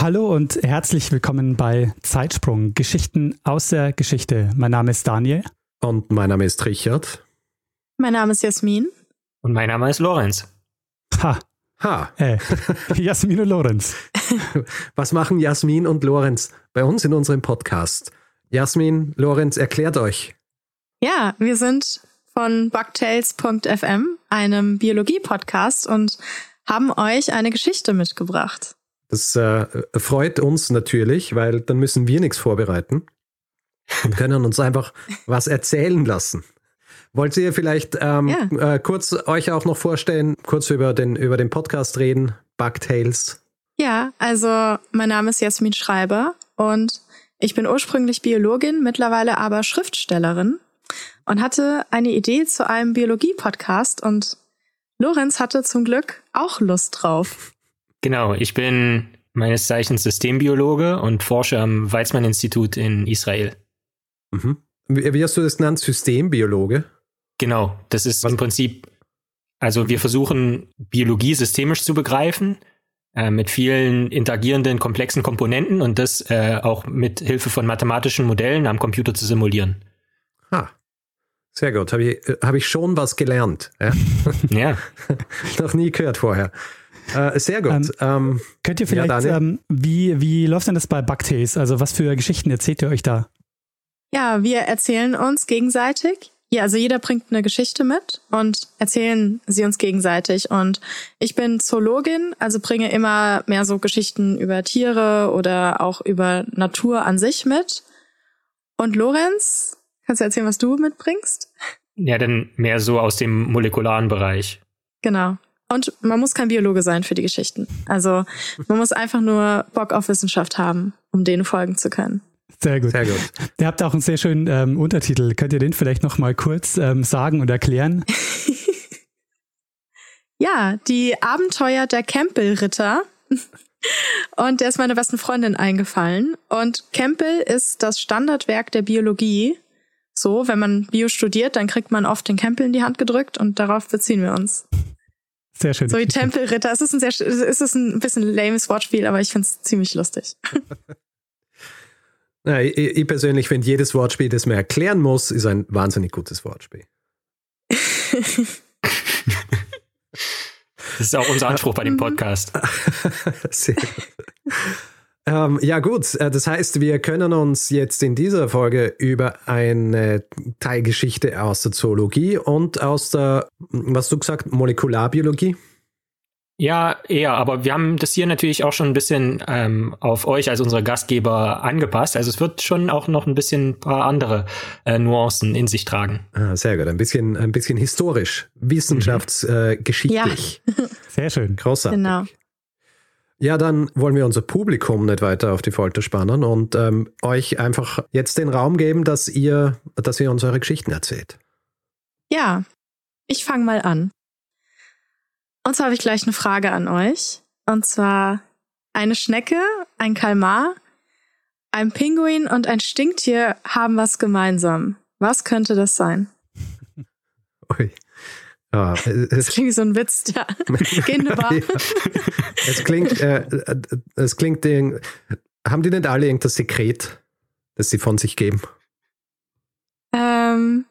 Hallo und herzlich willkommen bei Zeitsprung, Geschichten aus der Geschichte. Mein Name ist Daniel. Und mein Name ist Richard. Mein Name ist Jasmin. Und mein Name ist Lorenz. Ha. Ha. Äh, Jasmin und Lorenz. Was machen Jasmin und Lorenz bei uns in unserem Podcast? Jasmin, Lorenz, erklärt euch. Ja, wir sind von Bugtails.fm, einem Biologie-Podcast und haben euch eine Geschichte mitgebracht. Das äh, freut uns natürlich, weil dann müssen wir nichts vorbereiten und können uns einfach was erzählen lassen. Wollt ihr vielleicht ähm, ja. äh, kurz euch auch noch vorstellen, kurz über den, über den Podcast reden, Bugtails? Ja, also mein Name ist Jasmin Schreiber und ich bin ursprünglich Biologin, mittlerweile aber Schriftstellerin und hatte eine Idee zu einem Biologie-Podcast und Lorenz hatte zum Glück auch Lust drauf. Genau, ich bin meines Zeichens Systembiologe und forsche am Weizmann-Institut in Israel. Mhm. Wie hast du das genannt? Systembiologe? Genau, das ist Was? im Prinzip, also wir versuchen Biologie systemisch zu begreifen, äh, mit vielen interagierenden, komplexen Komponenten und das äh, auch mit Hilfe von mathematischen Modellen am Computer zu simulieren. Ah, sehr gut. Habe ich, äh, hab ich schon was gelernt. Ja. ja. Noch nie gehört vorher. Äh, sehr gut. Ähm, ähm, könnt ihr vielleicht, ja, ähm, wie, wie läuft denn das bei Bugtails? Also was für Geschichten erzählt ihr euch da? Ja, wir erzählen uns gegenseitig. Ja, also jeder bringt eine Geschichte mit und erzählen sie uns gegenseitig. Und ich bin Zoologin, also bringe immer mehr so Geschichten über Tiere oder auch über Natur an sich mit. Und Lorenz, kannst du erzählen, was du mitbringst? Ja, dann mehr so aus dem molekularen Bereich. Genau. Und man muss kein Biologe sein für die Geschichten. Also man muss einfach nur Bock auf Wissenschaft haben, um denen folgen zu können. Sehr gut. Sehr gut. Ihr habt auch einen sehr schönen ähm, Untertitel. Könnt ihr den vielleicht noch mal kurz ähm, sagen und erklären? ja, die Abenteuer der Campbell-Ritter. Und der ist meiner besten Freundin eingefallen. Und Campbell ist das Standardwerk der Biologie. So, wenn man Bio studiert, dann kriegt man oft den Campbell in die Hand gedrückt und darauf beziehen wir uns. Sehr schön. So wie Tempelritter. Es ist ein sehr, es ist ein bisschen lames Wortspiel, aber ich finde es ziemlich lustig. Ja, ich, ich, persönlich finde, jedes Wortspiel, das man erklären muss, ist ein wahnsinnig gutes Wortspiel. das ist auch unser Anspruch bei dem mhm. Podcast. Sehr gut. Ähm, ja gut, äh, das heißt, wir können uns jetzt in dieser Folge über eine Teilgeschichte aus der Zoologie und aus der, was du gesagt, Molekularbiologie ja, eher, aber wir haben das hier natürlich auch schon ein bisschen ähm, auf euch als unsere Gastgeber angepasst. Also es wird schon auch noch ein bisschen ein paar andere äh, Nuancen in sich tragen. Ah, sehr gut, ein bisschen, ein bisschen historisch, wissenschaftsgeschichtlich. Mhm. Äh, ja. Sehr schön. Großartig. Genau. Ja, dann wollen wir unser Publikum nicht weiter auf die Folter spannen und ähm, euch einfach jetzt den Raum geben, dass ihr, dass ihr uns eure Geschichten erzählt. Ja, ich fange mal an. Und zwar habe ich gleich eine Frage an euch. Und zwar eine Schnecke, ein Kalmar, ein Pinguin und ein Stinktier haben was gemeinsam. Was könnte das sein? Ui. Ja, es, das klingt wie so ein Witz, ja. Geh ja. Es klingt, äh, es klingt, den, haben die nicht alle irgendein Sekret, das sie von sich geben? Ähm,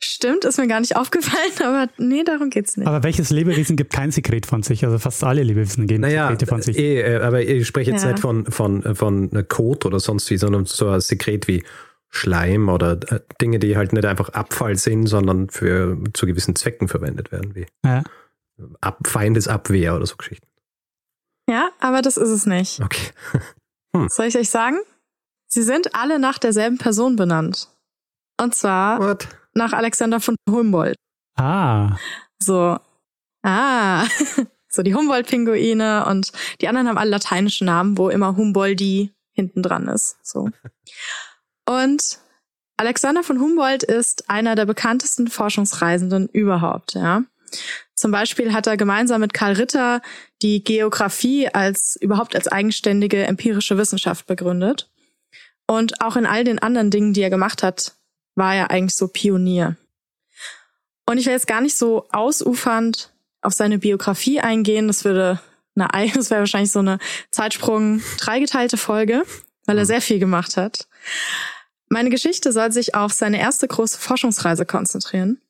Stimmt, ist mir gar nicht aufgefallen, aber nee, darum geht's nicht. Aber welches Lebewesen gibt kein Sekret von sich? Also fast alle Lebewesen geben naja, Sekrete von sich. Eh, äh, aber ich spreche jetzt ja. nicht von, von, von Kot oder sonst wie, sondern so ein Sekret wie Schleim oder äh, Dinge, die halt nicht einfach Abfall sind, sondern für zu gewissen Zwecken verwendet werden, wie ja. Ab, Feindesabwehr oder so Geschichten. Ja, aber das ist es nicht. Okay. Hm. Soll ich euch sagen? Sie sind alle nach derselben Person benannt. Und zwar What? nach Alexander von Humboldt. Ah. So. Ah. so die Humboldt-Pinguine und die anderen haben alle lateinische Namen, wo immer Humboldi hinten dran ist. So. Und Alexander von Humboldt ist einer der bekanntesten Forschungsreisenden überhaupt, ja. Zum Beispiel hat er gemeinsam mit Karl Ritter die Geographie als überhaupt als eigenständige empirische Wissenschaft begründet. Und auch in all den anderen Dingen, die er gemacht hat, war er eigentlich so Pionier. Und ich will jetzt gar nicht so ausufernd auf seine Biografie eingehen. Das würde, na, das wäre wahrscheinlich so eine Zeitsprung dreigeteilte Folge, weil er mhm. sehr viel gemacht hat. Meine Geschichte soll sich auf seine erste große Forschungsreise konzentrieren.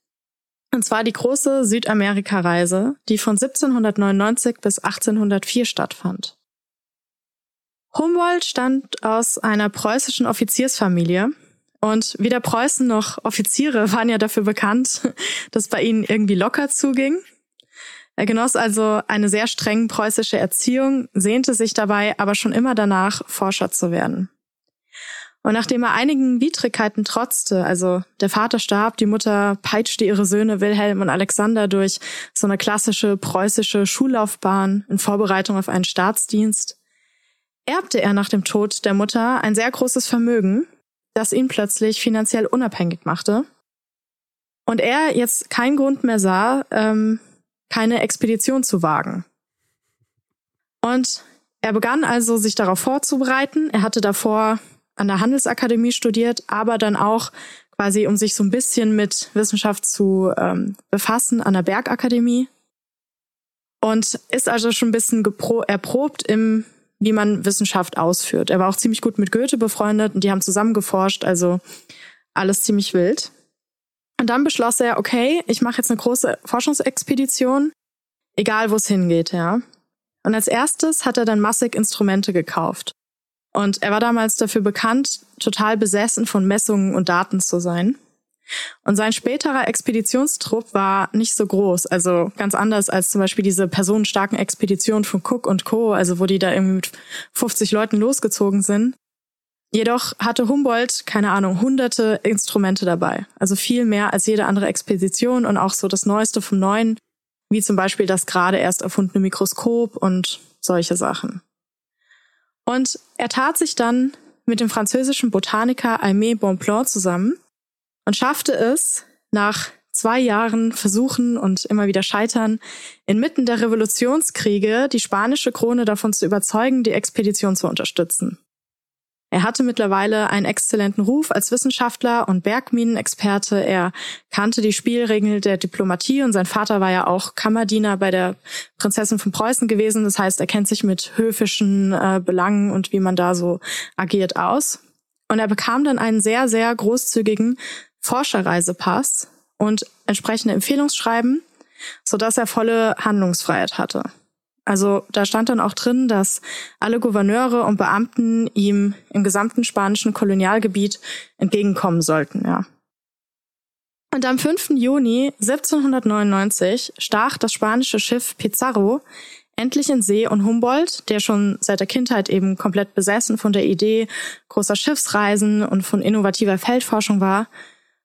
Und zwar die große Südamerika-Reise, die von 1799 bis 1804 stattfand. Humboldt stammt aus einer preußischen Offiziersfamilie und weder Preußen noch Offiziere waren ja dafür bekannt, dass bei ihnen irgendwie locker zuging. Er genoss also eine sehr streng preußische Erziehung, sehnte sich dabei aber schon immer danach, Forscher zu werden. Und nachdem er einigen Widrigkeiten trotzte, also der Vater starb, die Mutter peitschte ihre Söhne Wilhelm und Alexander durch so eine klassische preußische Schullaufbahn in Vorbereitung auf einen Staatsdienst, erbte er nach dem Tod der Mutter ein sehr großes Vermögen, das ihn plötzlich finanziell unabhängig machte. Und er jetzt keinen Grund mehr sah, ähm, keine Expedition zu wagen. Und er begann also, sich darauf vorzubereiten. Er hatte davor an der Handelsakademie studiert, aber dann auch quasi, um sich so ein bisschen mit Wissenschaft zu ähm, befassen, an der Bergakademie. Und ist also schon ein bisschen erprobt im, wie man Wissenschaft ausführt. Er war auch ziemlich gut mit Goethe befreundet und die haben zusammen geforscht, also alles ziemlich wild. Und dann beschloss er, okay, ich mache jetzt eine große Forschungsexpedition, egal wo es hingeht, ja. Und als erstes hat er dann massig Instrumente gekauft. Und er war damals dafür bekannt, total besessen von Messungen und Daten zu sein. Und sein späterer Expeditionstrupp war nicht so groß, also ganz anders als zum Beispiel diese personenstarken Expeditionen von Cook und Co., also wo die da irgendwie mit 50 Leuten losgezogen sind. Jedoch hatte Humboldt, keine Ahnung, hunderte Instrumente dabei, also viel mehr als jede andere Expedition und auch so das Neueste vom Neuen, wie zum Beispiel das gerade erst erfundene Mikroskop und solche Sachen. Und er tat sich dann mit dem französischen Botaniker Aimé Bonpland zusammen und schaffte es, nach zwei Jahren Versuchen und immer wieder Scheitern, inmitten der Revolutionskriege die spanische Krone davon zu überzeugen, die Expedition zu unterstützen. Er hatte mittlerweile einen exzellenten Ruf als Wissenschaftler und Bergminenexperte. Er kannte die Spielregeln der Diplomatie und sein Vater war ja auch Kammerdiener bei der Prinzessin von Preußen gewesen. Das heißt, er kennt sich mit höfischen äh, Belangen und wie man da so agiert aus. Und er bekam dann einen sehr, sehr großzügigen Forscherreisepass und entsprechende Empfehlungsschreiben, sodass er volle Handlungsfreiheit hatte. Also da stand dann auch drin, dass alle Gouverneure und Beamten ihm im gesamten spanischen Kolonialgebiet entgegenkommen sollten, ja. Und am 5. Juni 1799 stach das spanische Schiff Pizarro endlich in See und Humboldt, der schon seit der Kindheit eben komplett besessen von der Idee großer Schiffsreisen und von innovativer Feldforschung war,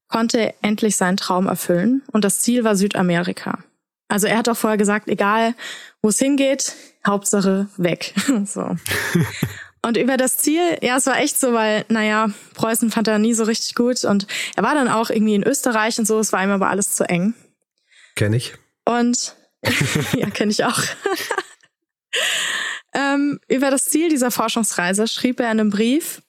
konnte endlich seinen Traum erfüllen und das Ziel war Südamerika. Also er hat auch vorher gesagt, egal wo es hingeht, Hauptsache weg. so. Und über das Ziel, ja, es war echt so, weil, naja, Preußen fand er nie so richtig gut und er war dann auch irgendwie in Österreich und so, es war ihm aber alles zu eng. Kenn ich. Und ja, kenne ich auch. ähm, über das Ziel dieser Forschungsreise schrieb er in einem Brief,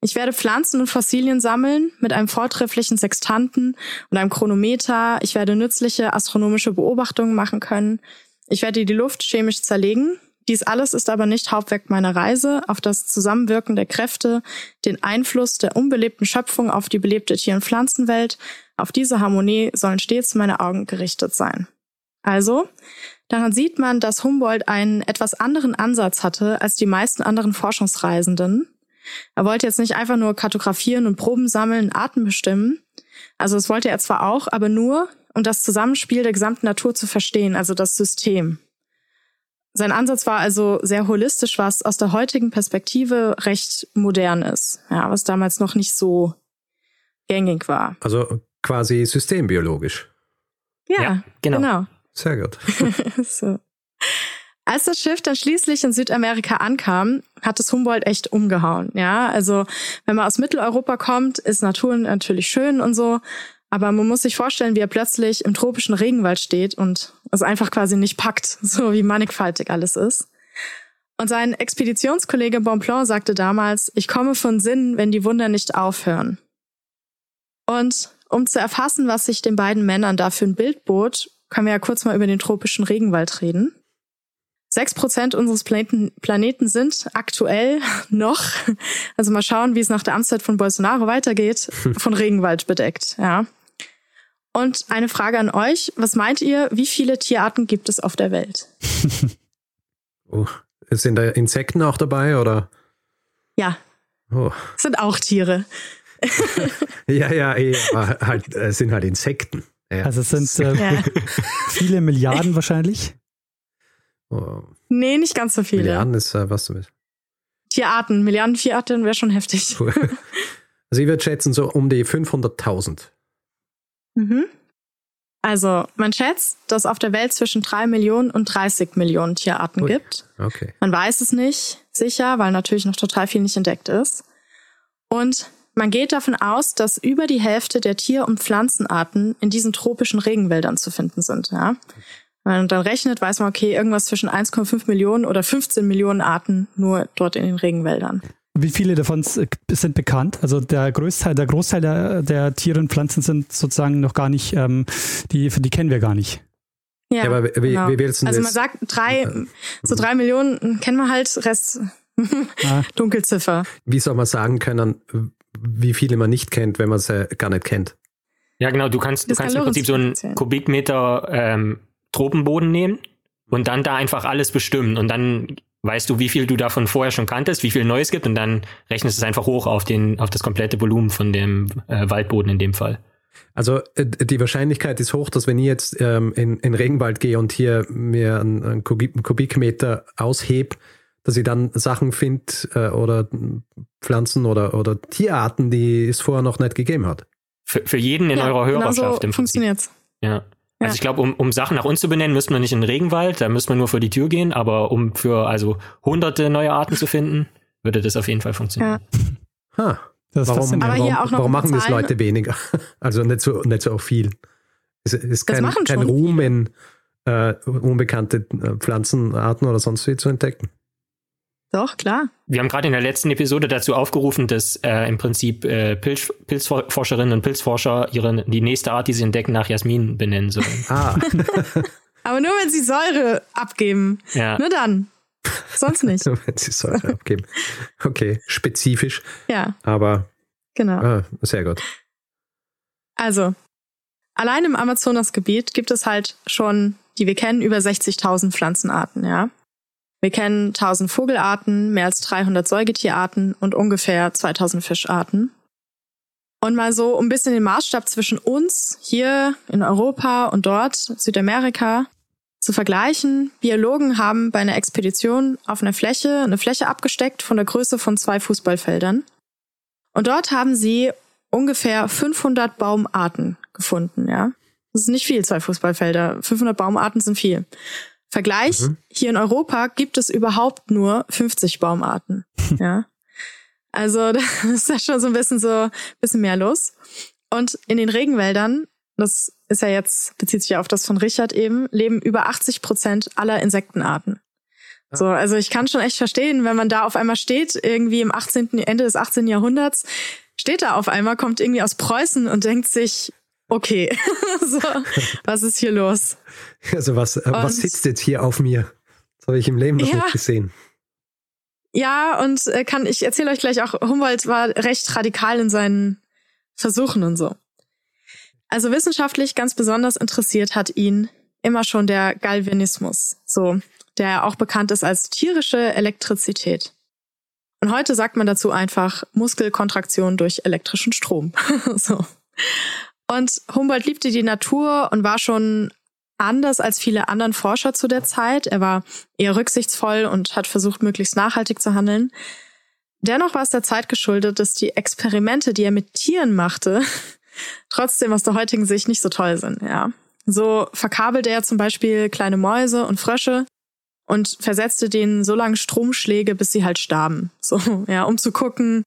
ich werde Pflanzen und Fossilien sammeln mit einem vortrefflichen Sextanten und einem Chronometer. Ich werde nützliche astronomische Beobachtungen machen können. Ich werde die Luft chemisch zerlegen. Dies alles ist aber nicht Hauptwerk meiner Reise. Auf das Zusammenwirken der Kräfte, den Einfluss der unbelebten Schöpfung auf die belebte Tier- und Pflanzenwelt, auf diese Harmonie sollen stets meine Augen gerichtet sein. Also, daran sieht man, dass Humboldt einen etwas anderen Ansatz hatte als die meisten anderen Forschungsreisenden. Er wollte jetzt nicht einfach nur kartografieren und Proben sammeln, Arten bestimmen. Also das wollte er zwar auch, aber nur, um das Zusammenspiel der gesamten Natur zu verstehen, also das System. Sein Ansatz war also sehr holistisch, was aus der heutigen Perspektive recht modern ist, ja, was damals noch nicht so gängig war. Also quasi systembiologisch. Ja, ja genau. genau. Sehr gut. so. Als das Schiff dann schließlich in Südamerika ankam, hat es Humboldt echt umgehauen. Ja, also wenn man aus Mitteleuropa kommt, ist Natur natürlich schön und so. Aber man muss sich vorstellen, wie er plötzlich im tropischen Regenwald steht und es einfach quasi nicht packt, so wie mannigfaltig alles ist. Und sein Expeditionskollege Bonpland sagte damals, ich komme von Sinn, wenn die Wunder nicht aufhören. Und um zu erfassen, was sich den beiden Männern da für ein Bild bot, können wir ja kurz mal über den tropischen Regenwald reden. Sechs Prozent unseres Planeten, Planeten sind aktuell noch, also mal schauen, wie es nach der Amtszeit von Bolsonaro weitergeht, von Regenwald bedeckt, ja. Und eine Frage an euch. Was meint ihr, wie viele Tierarten gibt es auf der Welt? oh, sind da Insekten auch dabei, oder? Ja. Oh. Sind auch Tiere. ja, ja, eh, halt, es sind halt Insekten. Ja. Also es sind äh, ja. viele Milliarden wahrscheinlich. Oh. Nee, nicht ganz so viele. Milliarden ist äh, was willst. Tierarten, Milliarden Tierarten wäre schon heftig. Also ich würde schätzen so um die 500.000. Mhm. Also man schätzt, dass auf der Welt zwischen 3 Millionen und 30 Millionen Tierarten Ui. gibt. Okay. Man weiß es nicht sicher, weil natürlich noch total viel nicht entdeckt ist. Und man geht davon aus, dass über die Hälfte der Tier- und Pflanzenarten in diesen tropischen Regenwäldern zu finden sind. Ja? Wenn man dann rechnet, weiß man, okay, irgendwas zwischen 1,5 Millionen oder 15 Millionen Arten nur dort in den Regenwäldern. Wie viele davon sind bekannt? Also der Großteil, der Großteil der, der Tiere und Pflanzen sind sozusagen noch gar nicht, ähm, die, die kennen wir gar nicht. Ja, ja aber wie, genau. wie willst du Also man sagt drei, so drei Millionen kennen wir halt, Rest ah. Dunkelziffer. Wie soll man sagen können, wie viele man nicht kennt, wenn man sie gar nicht kennt? Ja, genau, du kannst, du kannst kann im Prinzip so einen Kubikmeter ähm, Tropenboden nehmen und dann da einfach alles bestimmen und dann weißt du, wie viel du davon vorher schon kanntest, wie viel Neues gibt und dann rechnest du es einfach hoch auf den, auf das komplette Volumen von dem äh, Waldboden in dem Fall. Also äh, die Wahrscheinlichkeit ist hoch, dass wenn ich jetzt ähm, in, in Regenwald gehe und hier mir einen, einen Kubikmeter aushebe, dass ich dann Sachen finde äh, oder Pflanzen oder, oder Tierarten, die es vorher noch nicht gegeben hat. Für, für jeden in ja, eurer Hörerschaft genau so im Prinzip. Funktioniert's. Ja. Also ich glaube, um, um Sachen nach uns zu benennen, müsste man nicht in den Regenwald, da müsste man nur vor die Tür gehen, aber um für also hunderte neue Arten zu finden, würde das auf jeden Fall funktionieren. Ja. Ha. Das warum, warum, warum machen das Leute weniger? Also nicht so, nicht so viel. Es ist kein, kein Ruhm in äh, unbekannte äh, Pflanzenarten oder sonst wie zu entdecken. Doch, klar. Wir haben gerade in der letzten Episode dazu aufgerufen, dass äh, im Prinzip äh, Pilz, Pilzforscherinnen und Pilzforscher ihre, die nächste Art, die sie entdecken, nach Jasmin benennen sollen. Ah. Aber nur, wenn sie Säure abgeben. Ja. Nur dann. Sonst nicht. nur, wenn sie Säure abgeben. Okay, spezifisch. Ja. Aber. Genau. Ah, sehr gut. Also, allein im Amazonasgebiet gibt es halt schon, die wir kennen, über 60.000 Pflanzenarten, ja. Wir kennen 1000 Vogelarten, mehr als 300 Säugetierarten und ungefähr 2000 Fischarten. Und mal so ein bisschen den Maßstab zwischen uns hier in Europa und dort, Südamerika, zu vergleichen. Biologen haben bei einer Expedition auf einer Fläche eine Fläche abgesteckt von der Größe von zwei Fußballfeldern. Und dort haben sie ungefähr 500 Baumarten gefunden, ja. Das ist nicht viel, zwei Fußballfelder. 500 Baumarten sind viel. Vergleich, mhm. hier in Europa gibt es überhaupt nur 50 Baumarten. ja. Also das ist ja schon so ein bisschen so bisschen mehr los. Und in den Regenwäldern, das ist ja jetzt, bezieht sich ja auf das von Richard eben, leben über 80 Prozent aller Insektenarten. So, also ich kann schon echt verstehen, wenn man da auf einmal steht, irgendwie im 18., Ende des 18. Jahrhunderts, steht da auf einmal, kommt irgendwie aus Preußen und denkt sich, okay, so, was ist hier los? Also was, und, was sitzt jetzt hier auf mir? Das habe ich im Leben noch ja, nicht gesehen. Ja, und äh, kann ich erzähle euch gleich auch, Humboldt war recht radikal in seinen Versuchen und so. Also wissenschaftlich ganz besonders interessiert hat ihn immer schon der Galvanismus, so, der auch bekannt ist als tierische Elektrizität. Und heute sagt man dazu einfach Muskelkontraktion durch elektrischen Strom. so. Und Humboldt liebte die Natur und war schon anders als viele anderen Forscher zu der Zeit. Er war eher rücksichtsvoll und hat versucht, möglichst nachhaltig zu handeln. Dennoch war es der Zeit geschuldet, dass die Experimente, die er mit Tieren machte, trotzdem aus der heutigen Sicht nicht so toll sind, ja. So verkabelte er zum Beispiel kleine Mäuse und Frösche und versetzte denen so lange Stromschläge, bis sie halt starben. So, ja, um zu gucken,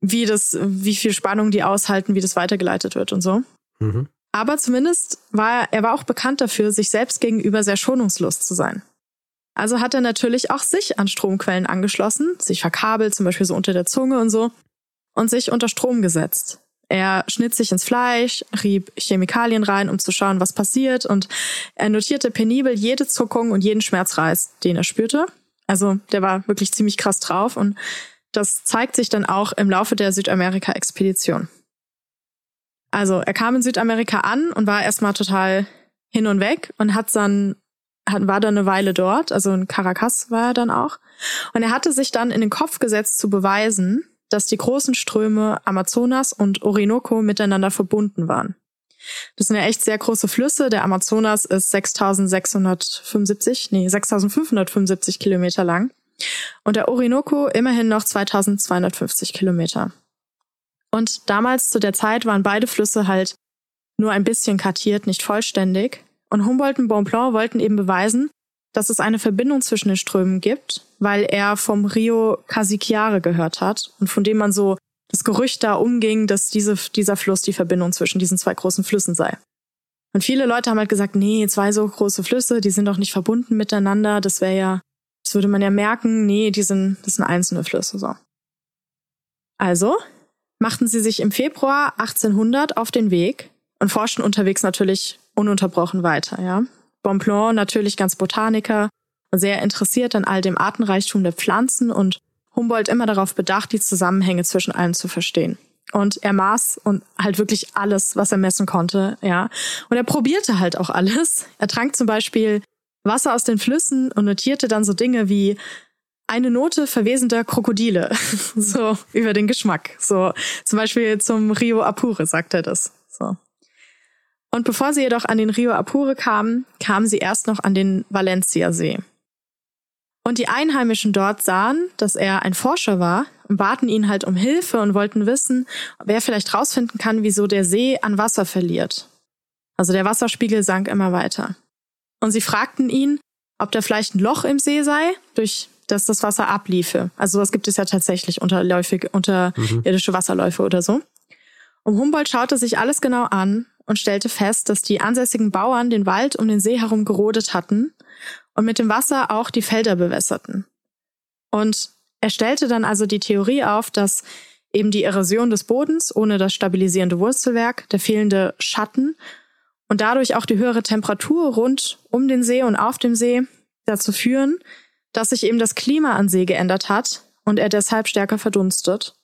wie das, wie viel Spannung die aushalten, wie das weitergeleitet wird und so. Mhm. Aber zumindest war er, er war auch bekannt dafür, sich selbst gegenüber sehr schonungslos zu sein. Also hat er natürlich auch sich an Stromquellen angeschlossen, sich verkabelt, zum Beispiel so unter der Zunge und so, und sich unter Strom gesetzt. Er schnitt sich ins Fleisch, rieb Chemikalien rein, um zu schauen, was passiert, und er notierte penibel jede Zuckung und jeden Schmerzreiz, den er spürte. Also der war wirklich ziemlich krass drauf und das zeigt sich dann auch im Laufe der Südamerika-Expedition. Also er kam in Südamerika an und war erstmal total hin und weg und hat dann hat, war dann eine Weile dort, also in Caracas war er dann auch. Und er hatte sich dann in den Kopf gesetzt zu beweisen, dass die großen Ströme Amazonas und Orinoco miteinander verbunden waren. Das sind ja echt sehr große Flüsse. Der Amazonas ist 6675, nee, 6575 Kilometer lang. Und der Orinoco immerhin noch 2250 Kilometer. Und damals zu der Zeit waren beide Flüsse halt nur ein bisschen kartiert, nicht vollständig. Und Humboldt und Bonpland wollten eben beweisen, dass es eine Verbindung zwischen den Strömen gibt, weil er vom Rio Casiquiare gehört hat und von dem man so das Gerücht da umging, dass diese, dieser Fluss die Verbindung zwischen diesen zwei großen Flüssen sei. Und viele Leute haben halt gesagt, nee, zwei so große Flüsse, die sind doch nicht verbunden miteinander, das wäre ja, das würde man ja merken, nee, die sind, das sind einzelne Flüsse, so. Also machten sie sich im Februar 1800 auf den Weg und forschten unterwegs natürlich ununterbrochen weiter, ja. Bonpland natürlich ganz Botaniker, sehr interessiert an all dem Artenreichtum der Pflanzen und Humboldt immer darauf bedacht, die Zusammenhänge zwischen allen zu verstehen. Und er maß und halt wirklich alles, was er messen konnte, ja. Und er probierte halt auch alles. Er trank zum Beispiel Wasser aus den Flüssen und notierte dann so Dinge wie eine Note verwesender Krokodile, so über den Geschmack. So zum Beispiel zum Rio Apure sagt er das. So. Und bevor sie jedoch an den Rio Apure kamen, kamen sie erst noch an den Valencia-See. Und die Einheimischen dort sahen, dass er ein Forscher war und baten ihn halt um Hilfe und wollten wissen, ob er vielleicht rausfinden kann, wieso der See an Wasser verliert. Also der Wasserspiegel sank immer weiter. Und sie fragten ihn, ob da vielleicht ein Loch im See sei, durch das das Wasser abliefe. Also sowas gibt es ja tatsächlich unterläufige, unterirdische mhm. Wasserläufe oder so. Und Humboldt schaute sich alles genau an und stellte fest, dass die ansässigen Bauern den Wald um den See herum gerodet hatten und mit dem Wasser auch die Felder bewässerten. Und er stellte dann also die Theorie auf, dass eben die Erosion des Bodens ohne das stabilisierende Wurzelwerk, der fehlende Schatten und dadurch auch die höhere Temperatur rund um den See und auf dem See dazu führen, dass sich eben das Klima an See geändert hat und er deshalb stärker verdunstet.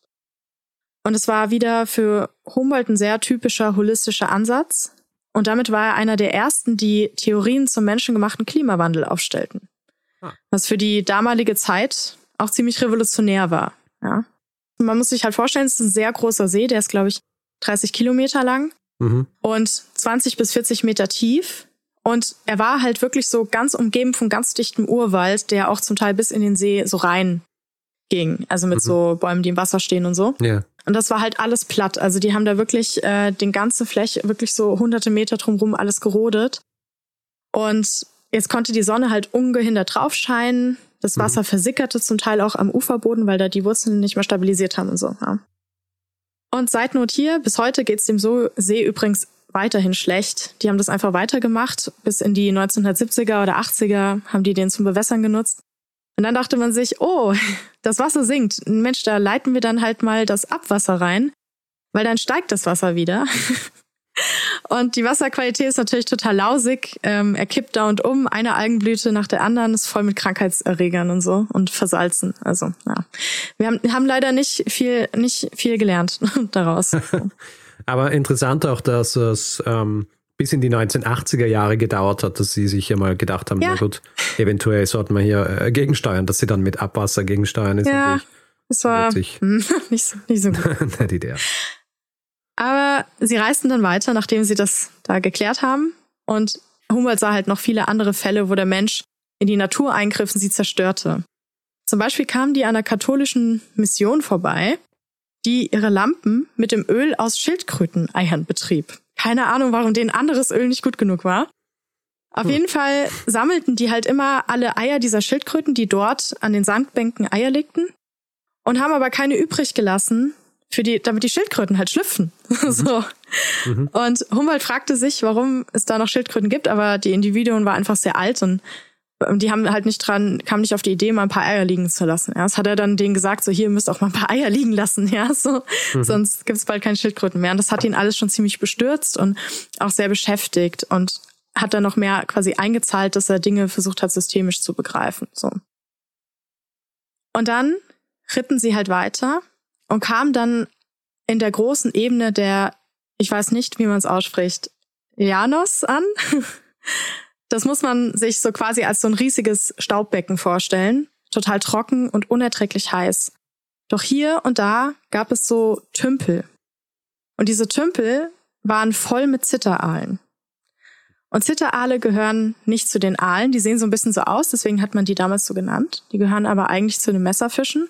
Und es war wieder für Humboldt ein sehr typischer holistischer Ansatz. Und damit war er einer der ersten, die Theorien zum menschengemachten Klimawandel aufstellten. Ah. Was für die damalige Zeit auch ziemlich revolutionär war. Ja. Man muss sich halt vorstellen, es ist ein sehr großer See, der ist, glaube ich, 30 Kilometer lang mhm. und 20 bis 40 Meter tief. Und er war halt wirklich so ganz umgeben von ganz dichtem Urwald, der auch zum Teil bis in den See so rein ging. Also mit mhm. so Bäumen, die im Wasser stehen und so. Ja. Und das war halt alles platt. Also die haben da wirklich äh, den ganze Fläche, wirklich so hunderte Meter drumherum alles gerodet. Und jetzt konnte die Sonne halt ungehindert drauf scheinen. Das mhm. Wasser mhm. versickerte zum Teil auch am Uferboden, weil da die Wurzeln nicht mehr stabilisiert haben und so. Ja. Und Seitnot hier, bis heute geht's dem See übrigens weiterhin schlecht. Die haben das einfach weitergemacht. Bis in die 1970er oder 80er haben die den zum Bewässern genutzt. Und dann dachte man sich, oh, das Wasser sinkt. Mensch, da leiten wir dann halt mal das Abwasser rein, weil dann steigt das Wasser wieder. Und die Wasserqualität ist natürlich total lausig. Ähm, er kippt da und um, eine Algenblüte nach der anderen, ist voll mit Krankheitserregern und so und versalzen. Also, ja. Wir haben, haben leider nicht viel, nicht viel gelernt daraus. Aber interessant auch, dass es ähm, bis in die 1980er Jahre gedauert hat, dass sie sich ja mal gedacht haben, ja. na gut, eventuell sollten wir hier äh, gegensteuern, dass sie dann mit Abwasser gegensteuern ist. Ja, das war nicht so, nicht so gut. Nicht Idee. Aber sie reisten dann weiter, nachdem sie das da geklärt haben. Und Humboldt sah halt noch viele andere Fälle, wo der Mensch in die Natur eingriff und sie zerstörte. Zum Beispiel kamen die einer katholischen Mission vorbei, die ihre Lampen mit dem Öl aus Schildkröteneiern betrieb. Keine Ahnung, warum denen anderes Öl nicht gut genug war. Auf hm. jeden Fall sammelten die halt immer alle Eier dieser Schildkröten, die dort an den Sandbänken Eier legten und haben aber keine übrig gelassen, für die, damit die Schildkröten halt schlüpfen. Mhm. so. Mhm. Und Humboldt fragte sich, warum es da noch Schildkröten gibt, aber die Individuen war einfach sehr alt und die haben halt nicht dran, kam nicht auf die Idee, mal ein paar Eier liegen zu lassen. Ja, das hat er dann denen gesagt, so hier, ihr müsst auch mal ein paar Eier liegen lassen, ja, so, mhm. sonst gibt es bald keine Schildkröten mehr. Und das hat ihn alles schon ziemlich bestürzt und auch sehr beschäftigt und hat dann noch mehr quasi eingezahlt, dass er Dinge versucht hat, systemisch zu begreifen. So. Und dann ritten sie halt weiter und kamen dann in der großen Ebene der, ich weiß nicht, wie man es ausspricht, Janos an. Das muss man sich so quasi als so ein riesiges Staubbecken vorstellen. Total trocken und unerträglich heiß. Doch hier und da gab es so Tümpel. Und diese Tümpel waren voll mit Zitteraalen. Und Zitteraale gehören nicht zu den Aalen, die sehen so ein bisschen so aus, deswegen hat man die damals so genannt. Die gehören aber eigentlich zu den Messerfischen.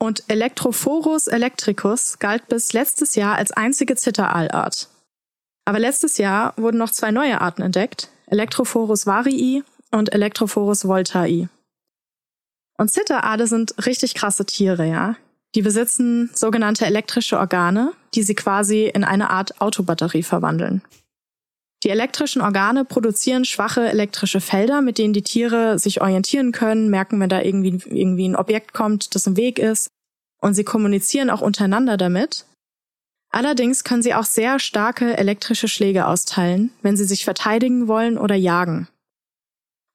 Und Electrophorus electricus galt bis letztes Jahr als einzige Zitteraalart. Aber letztes Jahr wurden noch zwei neue Arten entdeckt, Electrophorus varii und Electrophorus voltai. Und Zitteraale sind richtig krasse Tiere, ja. Die besitzen sogenannte elektrische Organe, die sie quasi in eine Art Autobatterie verwandeln. Die elektrischen Organe produzieren schwache elektrische Felder, mit denen die Tiere sich orientieren können, merken, wenn da irgendwie, irgendwie ein Objekt kommt, das im Weg ist. Und sie kommunizieren auch untereinander damit. Allerdings können sie auch sehr starke elektrische Schläge austeilen, wenn sie sich verteidigen wollen oder jagen.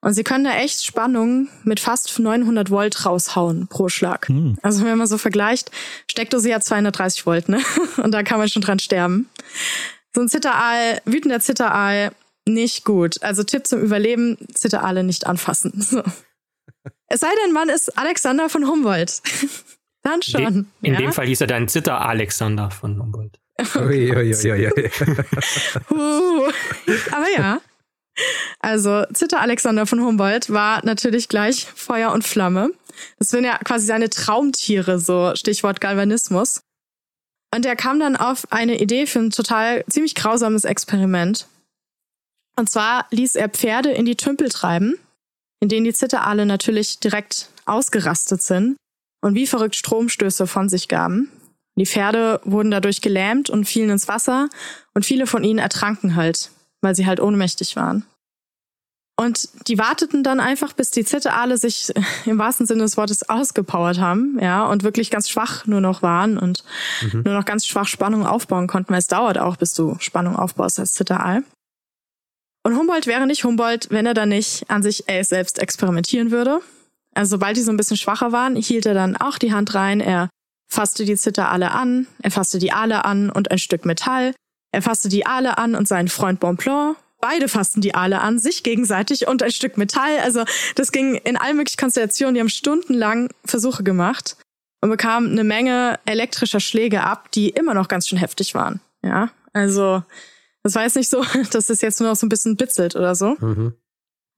Und sie können da echt Spannungen mit fast 900 Volt raushauen pro Schlag. Hm. Also wenn man so vergleicht, Steckdose hat 230 Volt, ne? Und da kann man schon dran sterben. So ein Zitteraal, wütender Zitteraal, nicht gut. Also Tipp zum Überleben, Zitteraale nicht anfassen. So. Es sei denn, man ist Alexander von Humboldt. dann schon. De in ja? dem Fall hieß er dann Zitter Alexander von Humboldt. Okay. Ui, ui, ui, uh, aber ja. Also Zitter Alexander von Humboldt war natürlich gleich Feuer und Flamme. Das sind ja quasi seine Traumtiere, so Stichwort Galvanismus. Und er kam dann auf eine Idee für ein total ziemlich grausames Experiment. Und zwar ließ er Pferde in die Tümpel treiben, in denen die Zitteraale natürlich direkt ausgerastet sind und wie verrückt Stromstöße von sich gaben. Die Pferde wurden dadurch gelähmt und fielen ins Wasser und viele von ihnen ertranken halt, weil sie halt ohnmächtig waren. Und die warteten dann einfach, bis die Zitterale sich im wahrsten Sinne des Wortes ausgepowert haben, ja, und wirklich ganz schwach nur noch waren und mhm. nur noch ganz schwach Spannung aufbauen konnten, weil es dauert auch, bis du Spannung aufbaust als Zitteraal. Und Humboldt wäre nicht Humboldt, wenn er da nicht an sich selbst experimentieren würde. Also sobald die so ein bisschen schwacher waren, hielt er dann auch die Hand rein, er fasste die Zitterale an, er fasste die Aale an und ein Stück Metall, er fasste die Aale an und seinen Freund Bonpland Beide fassten die Aale an, sich gegenseitig und ein Stück Metall. Also das ging in allen möglichen Konstellationen. Die haben stundenlang Versuche gemacht und bekamen eine Menge elektrischer Schläge ab, die immer noch ganz schön heftig waren. Ja, also das war jetzt nicht so, dass es jetzt nur noch so ein bisschen bitzelt oder so. Mhm.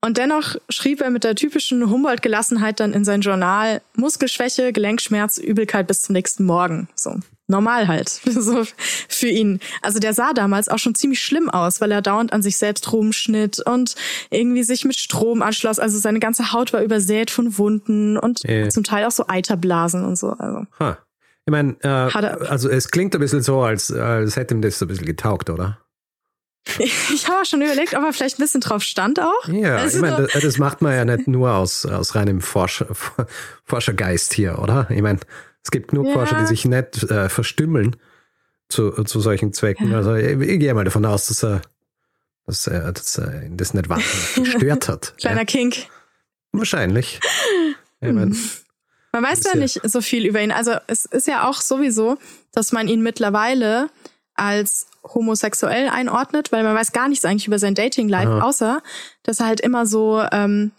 Und dennoch schrieb er mit der typischen Humboldt-Gelassenheit dann in sein Journal Muskelschwäche, Gelenkschmerz, Übelkeit bis zum nächsten Morgen. So normal halt so für ihn. Also der sah damals auch schon ziemlich schlimm aus, weil er dauernd an sich selbst rumschnitt und irgendwie sich mit Strom anschloss. Also seine ganze Haut war übersät von Wunden und yeah. zum Teil auch so Eiterblasen und so. Also. Huh. Ich meine, äh, also es klingt ein bisschen so, als, als hätte ihm das ein bisschen getaugt, oder? Ich habe auch schon überlegt, ob er vielleicht ein bisschen drauf stand auch. Ja, also ich meine, das, das, macht man ja nicht nur aus, aus reinem Forscher, Forschergeist hier, oder? Ich meine, es gibt nur ja. Forscher, die sich nicht äh, verstümmeln zu, zu solchen Zwecken. Ja. Also ich, ich, gehe mal davon aus, dass er, dass er, dass er das nicht wahnsinnig gestört hat. Kleiner ja. Kink. Wahrscheinlich. Ich mein, man weiß ja nicht so viel über ihn. Also es ist ja auch sowieso, dass man ihn mittlerweile als homosexuell einordnet, weil man weiß gar nichts eigentlich über sein Dating-Life, außer dass er halt immer so ähm,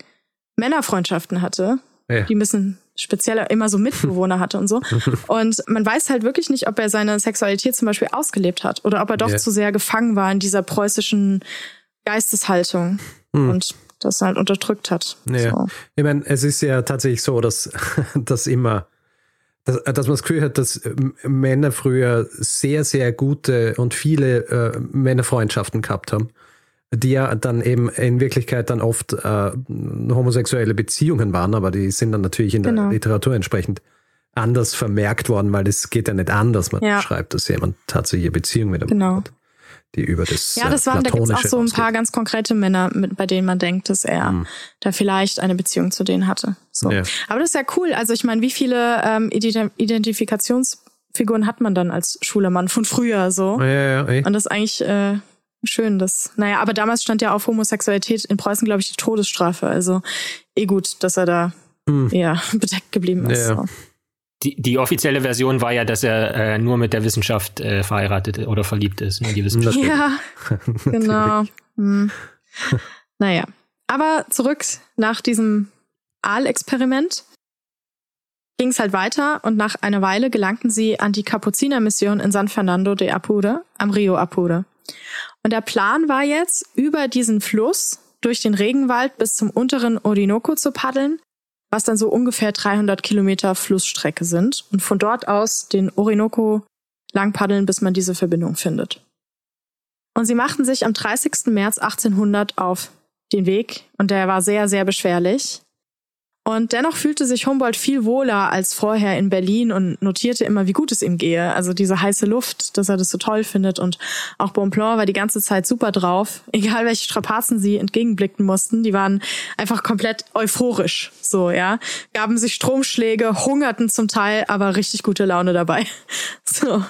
Männerfreundschaften hatte, ja. die ein spezieller immer so Mitbewohner hatte und so. Und man weiß halt wirklich nicht, ob er seine Sexualität zum Beispiel ausgelebt hat oder ob er doch yeah. zu sehr gefangen war in dieser preußischen Geisteshaltung hm. und das halt unterdrückt hat. Ja. So. Ich meine, es ist ja tatsächlich so, dass, dass immer dass, dass man das Gefühl hat, dass Männer früher sehr, sehr gute und viele äh, Männerfreundschaften gehabt haben. Die ja dann eben in Wirklichkeit dann oft äh, homosexuelle Beziehungen waren, aber die sind dann natürlich in genau. der Literatur entsprechend anders vermerkt worden, weil es geht ja nicht an, dass man ja. schreibt, dass jemand tatsächlich eine Beziehung mit einem genau. hat, die über das Ja, das waren, da gibt es auch so ein paar ganz konkrete Männer, mit, bei denen man denkt, dass er hm. da vielleicht eine Beziehung zu denen hatte. So. Ja. Aber das ist ja cool. Also ich meine, wie viele ähm, Identifikationsfiguren hat man dann als Schulermann von früher so? Ja, ja, ja, Und das eigentlich äh, schön, dass, naja, aber damals stand ja auf Homosexualität in Preußen, glaube ich, die Todesstrafe. Also eh gut, dass er da hm. ja bedeckt geblieben ist. Ja, so. Die, die offizielle Version war ja, dass er äh, nur mit der Wissenschaft äh, verheiratet oder verliebt ist. Nur die Wissenschaft. Ja, genau. Hm. naja, aber zurück nach diesem Aal-Experiment ging es halt weiter und nach einer Weile gelangten sie an die Kapuzinermission in San Fernando de Apure am Rio Apure. Und der Plan war jetzt, über diesen Fluss durch den Regenwald bis zum unteren Orinoco zu paddeln, was dann so ungefähr 300 Kilometer Flussstrecke sind und von dort aus den Orinoco lang paddeln, bis man diese Verbindung findet. Und sie machten sich am 30. März 1800 auf den Weg und der war sehr, sehr beschwerlich. Und dennoch fühlte sich Humboldt viel wohler als vorher in Berlin und notierte immer, wie gut es ihm gehe. Also diese heiße Luft, dass er das so toll findet. Und auch Bonpland war die ganze Zeit super drauf. Egal welche Strapazen sie entgegenblicken mussten, die waren einfach komplett euphorisch. So, ja. Gaben sich Stromschläge, hungerten zum Teil, aber richtig gute Laune dabei. So.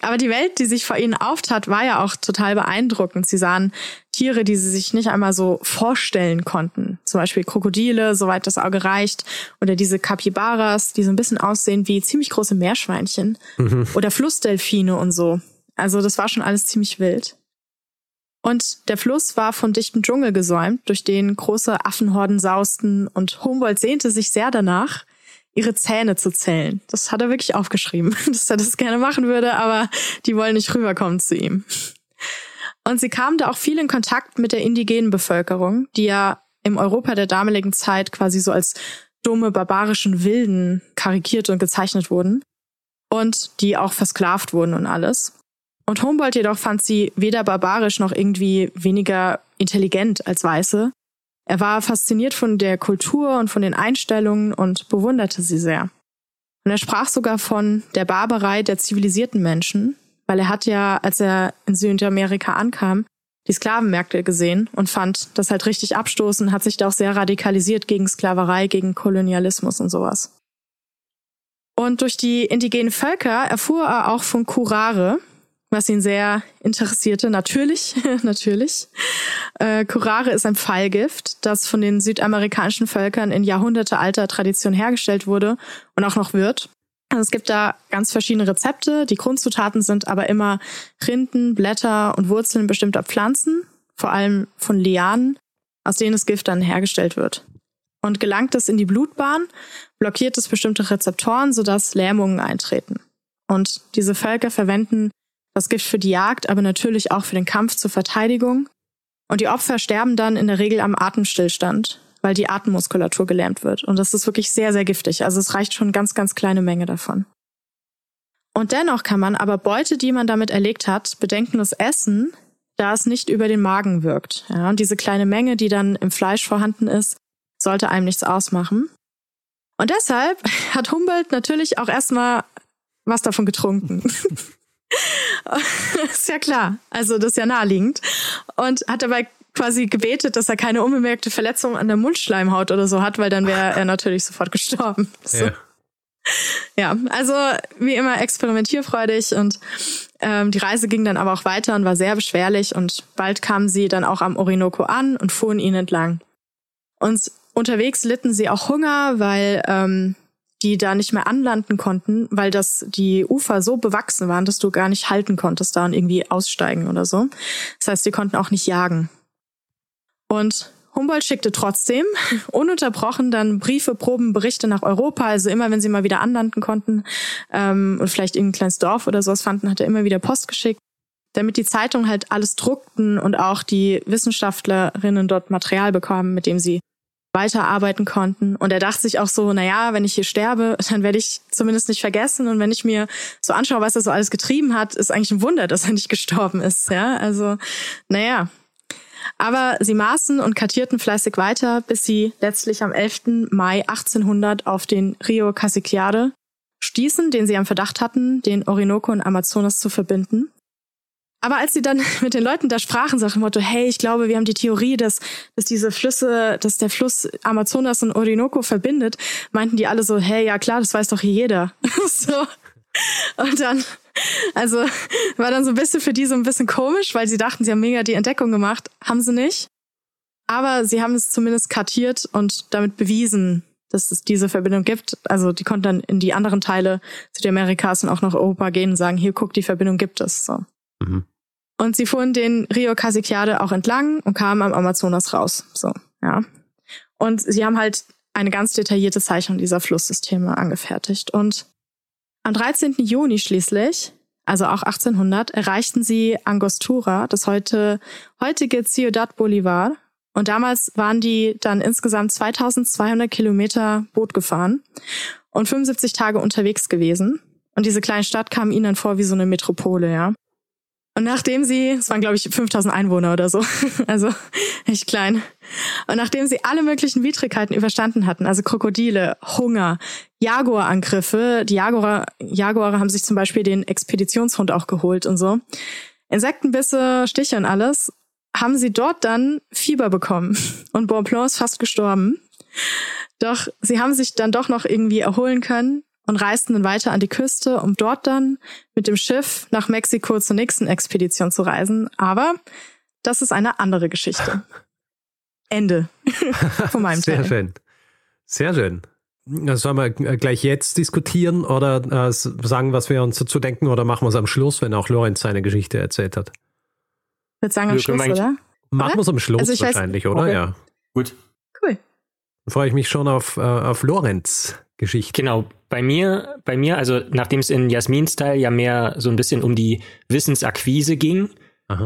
Aber die Welt, die sich vor ihnen auftat, war ja auch total beeindruckend. Sie sahen Tiere, die sie sich nicht einmal so vorstellen konnten. Zum Beispiel Krokodile, soweit das Auge reicht, oder diese Capybaras, die so ein bisschen aussehen wie ziemlich große Meerschweinchen, mhm. oder Flussdelfine und so. Also das war schon alles ziemlich wild. Und der Fluss war von dichtem Dschungel gesäumt, durch den große Affenhorden sausten, und Humboldt sehnte sich sehr danach, ihre Zähne zu zählen. Das hat er wirklich aufgeschrieben, dass er das gerne machen würde, aber die wollen nicht rüberkommen zu ihm. Und sie kam da auch viel in Kontakt mit der indigenen Bevölkerung, die ja im Europa der damaligen Zeit quasi so als dumme, barbarischen Wilden karikiert und gezeichnet wurden. Und die auch versklavt wurden und alles. Und Humboldt jedoch fand sie weder barbarisch noch irgendwie weniger intelligent als Weiße. Er war fasziniert von der Kultur und von den Einstellungen und bewunderte sie sehr. Und er sprach sogar von der Barbarei der zivilisierten Menschen, weil er hat ja, als er in Südamerika ankam, die Sklavenmärkte gesehen und fand das halt richtig abstoßend, hat sich da auch sehr radikalisiert gegen Sklaverei, gegen Kolonialismus und sowas. Und durch die indigenen Völker erfuhr er auch von Curare, was ihn sehr interessierte. Natürlich, natürlich. Äh, Curare ist ein Pfeilgift, das von den südamerikanischen Völkern in jahrhundertealter Tradition hergestellt wurde und auch noch wird. Also es gibt da ganz verschiedene Rezepte. Die Grundzutaten sind aber immer Rinden, Blätter und Wurzeln bestimmter Pflanzen, vor allem von Lianen, aus denen das Gift dann hergestellt wird. Und gelangt es in die Blutbahn, blockiert es bestimmte Rezeptoren, sodass Lähmungen eintreten. Und diese Völker verwenden das Gift für die Jagd, aber natürlich auch für den Kampf zur Verteidigung. Und die Opfer sterben dann in der Regel am Atemstillstand, weil die Atemmuskulatur gelähmt wird. Und das ist wirklich sehr, sehr giftig. Also es reicht schon ganz, ganz kleine Menge davon. Und dennoch kann man aber Beute, die man damit erlegt hat, bedenkenlos essen, da es nicht über den Magen wirkt. Ja, und diese kleine Menge, die dann im Fleisch vorhanden ist, sollte einem nichts ausmachen. Und deshalb hat Humboldt natürlich auch erstmal was davon getrunken. ist ja klar. Also das ist ja naheliegend. Und hat dabei quasi gebetet, dass er keine unbemerkte Verletzung an der Mundschleimhaut oder so hat, weil dann wäre er natürlich sofort gestorben. So. Ja. ja, also wie immer experimentierfreudig und ähm, die Reise ging dann aber auch weiter und war sehr beschwerlich und bald kamen sie dann auch am Orinoco an und fuhren ihn entlang. Und unterwegs litten sie auch Hunger, weil ähm, die da nicht mehr anlanden konnten, weil das die Ufer so bewachsen waren, dass du gar nicht halten konntest da und irgendwie aussteigen oder so. Das heißt, die konnten auch nicht jagen. Und Humboldt schickte trotzdem ununterbrochen dann Briefe, Proben, Berichte nach Europa. Also immer, wenn sie mal wieder anlanden konnten ähm, und vielleicht irgendein kleines Dorf oder sowas fanden, hat er immer wieder Post geschickt, damit die Zeitungen halt alles druckten und auch die Wissenschaftlerinnen dort Material bekamen, mit dem sie weiterarbeiten konnten. Und er dachte sich auch so, na ja, wenn ich hier sterbe, dann werde ich zumindest nicht vergessen. Und wenn ich mir so anschaue, was er so alles getrieben hat, ist eigentlich ein Wunder, dass er nicht gestorben ist. Ja, also, naja, Aber sie maßen und kartierten fleißig weiter, bis sie letztlich am 11. Mai 1800 auf den Rio Casiquiare stießen, den sie am Verdacht hatten, den Orinoco und Amazonas zu verbinden. Aber als sie dann mit den Leuten da sprachen, sagten Motto, hey, ich glaube, wir haben die Theorie, dass, dass diese Flüsse, dass der Fluss Amazonas und Orinoco verbindet, meinten die alle so, hey, ja klar, das weiß doch jeder. so. Und dann, also war dann so ein bisschen für die so ein bisschen komisch, weil sie dachten, sie haben mega die Entdeckung gemacht. Haben sie nicht. Aber sie haben es zumindest kartiert und damit bewiesen, dass es diese Verbindung gibt. Also die konnten dann in die anderen Teile Südamerikas und auch nach Europa gehen und sagen, hier guck, die Verbindung gibt es. So. Mhm. Und sie fuhren den Rio Casiquiade auch entlang und kamen am Amazonas raus. So, ja. Und sie haben halt eine ganz detaillierte Zeichnung dieser Flusssysteme angefertigt. Und am 13. Juni schließlich, also auch 1800, erreichten sie Angostura, das heute, heutige Ciudad Bolivar. Und damals waren die dann insgesamt 2200 Kilometer Boot gefahren und 75 Tage unterwegs gewesen. Und diese kleine Stadt kam ihnen vor wie so eine Metropole, ja. Und nachdem sie, es waren glaube ich 5000 Einwohner oder so, also echt klein. Und nachdem sie alle möglichen Widrigkeiten überstanden hatten, also Krokodile, Hunger, Jaguarangriffe, die Jaguare, Jaguare haben sich zum Beispiel den Expeditionshund auch geholt und so, Insektenbisse, Stiche und alles, haben sie dort dann Fieber bekommen und Bonpland ist fast gestorben. Doch sie haben sich dann doch noch irgendwie erholen können und reisten dann weiter an die Küste, um dort dann mit dem Schiff nach Mexiko zur nächsten Expedition zu reisen. Aber das ist eine andere Geschichte. Ende von meinem Sehr Teil. Sehr schön. Sehr schön. Sollen wir gleich jetzt diskutieren oder äh, sagen, was wir uns dazu denken oder machen wir es am Schluss, wenn auch Lorenz seine Geschichte erzählt hat? Ich würde sagen am Schluss, oder? Machen wir es am Schluss also wahrscheinlich, weiß, oder? Okay. Ja. Gut. Freue ich mich schon auf, äh, auf Lorenz Geschichte. Genau. Bei mir, bei mir, also nachdem es in Jasmins Teil ja mehr so ein bisschen um die Wissensakquise ging,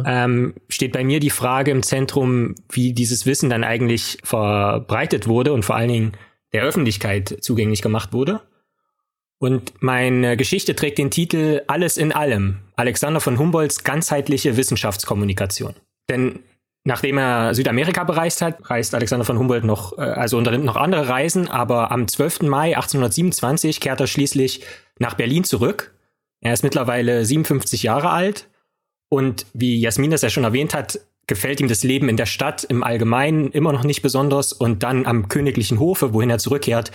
ähm, steht bei mir die Frage im Zentrum, wie dieses Wissen dann eigentlich verbreitet wurde und vor allen Dingen der Öffentlichkeit zugänglich gemacht wurde. Und meine Geschichte trägt den Titel Alles in allem. Alexander von Humboldts ganzheitliche Wissenschaftskommunikation. Denn Nachdem er Südamerika bereist hat, reist Alexander von Humboldt noch, äh, also unternimmt noch andere Reisen, aber am 12. Mai 1827 kehrt er schließlich nach Berlin zurück. Er ist mittlerweile 57 Jahre alt und wie Jasmin das ja schon erwähnt hat, gefällt ihm das Leben in der Stadt im Allgemeinen immer noch nicht besonders und dann am königlichen Hofe, wohin er zurückkehrt,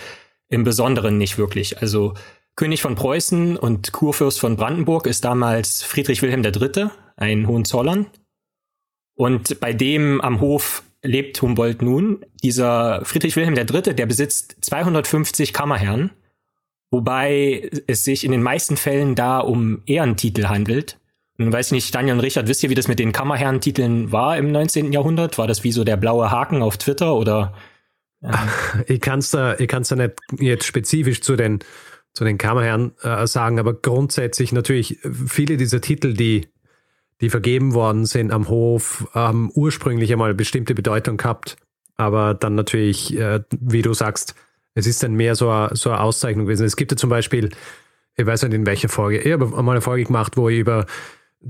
im Besonderen nicht wirklich. Also König von Preußen und Kurfürst von Brandenburg ist damals Friedrich Wilhelm III., ein Hohenzollern, und bei dem am Hof lebt Humboldt nun. Dieser Friedrich Wilhelm III., der besitzt 250 Kammerherren, wobei es sich in den meisten Fällen da um Ehrentitel handelt. Nun weiß ich nicht, Daniel und Richard, wisst ihr, wie das mit den Kammerherrentiteln war im 19. Jahrhundert? War das wie so der blaue Haken auf Twitter oder? Ähm? Ich kann es da, ich kann's da nicht jetzt spezifisch zu den, zu den Kammerherren äh, sagen, aber grundsätzlich natürlich viele dieser Titel, die die vergeben worden sind am Hof, haben ursprünglich einmal bestimmte Bedeutung gehabt, aber dann natürlich, äh, wie du sagst, es ist dann mehr so eine, so eine Auszeichnung gewesen. Es gibt ja zum Beispiel, ich weiß nicht in welcher Folge, ich habe einmal eine Folge gemacht, wo ich über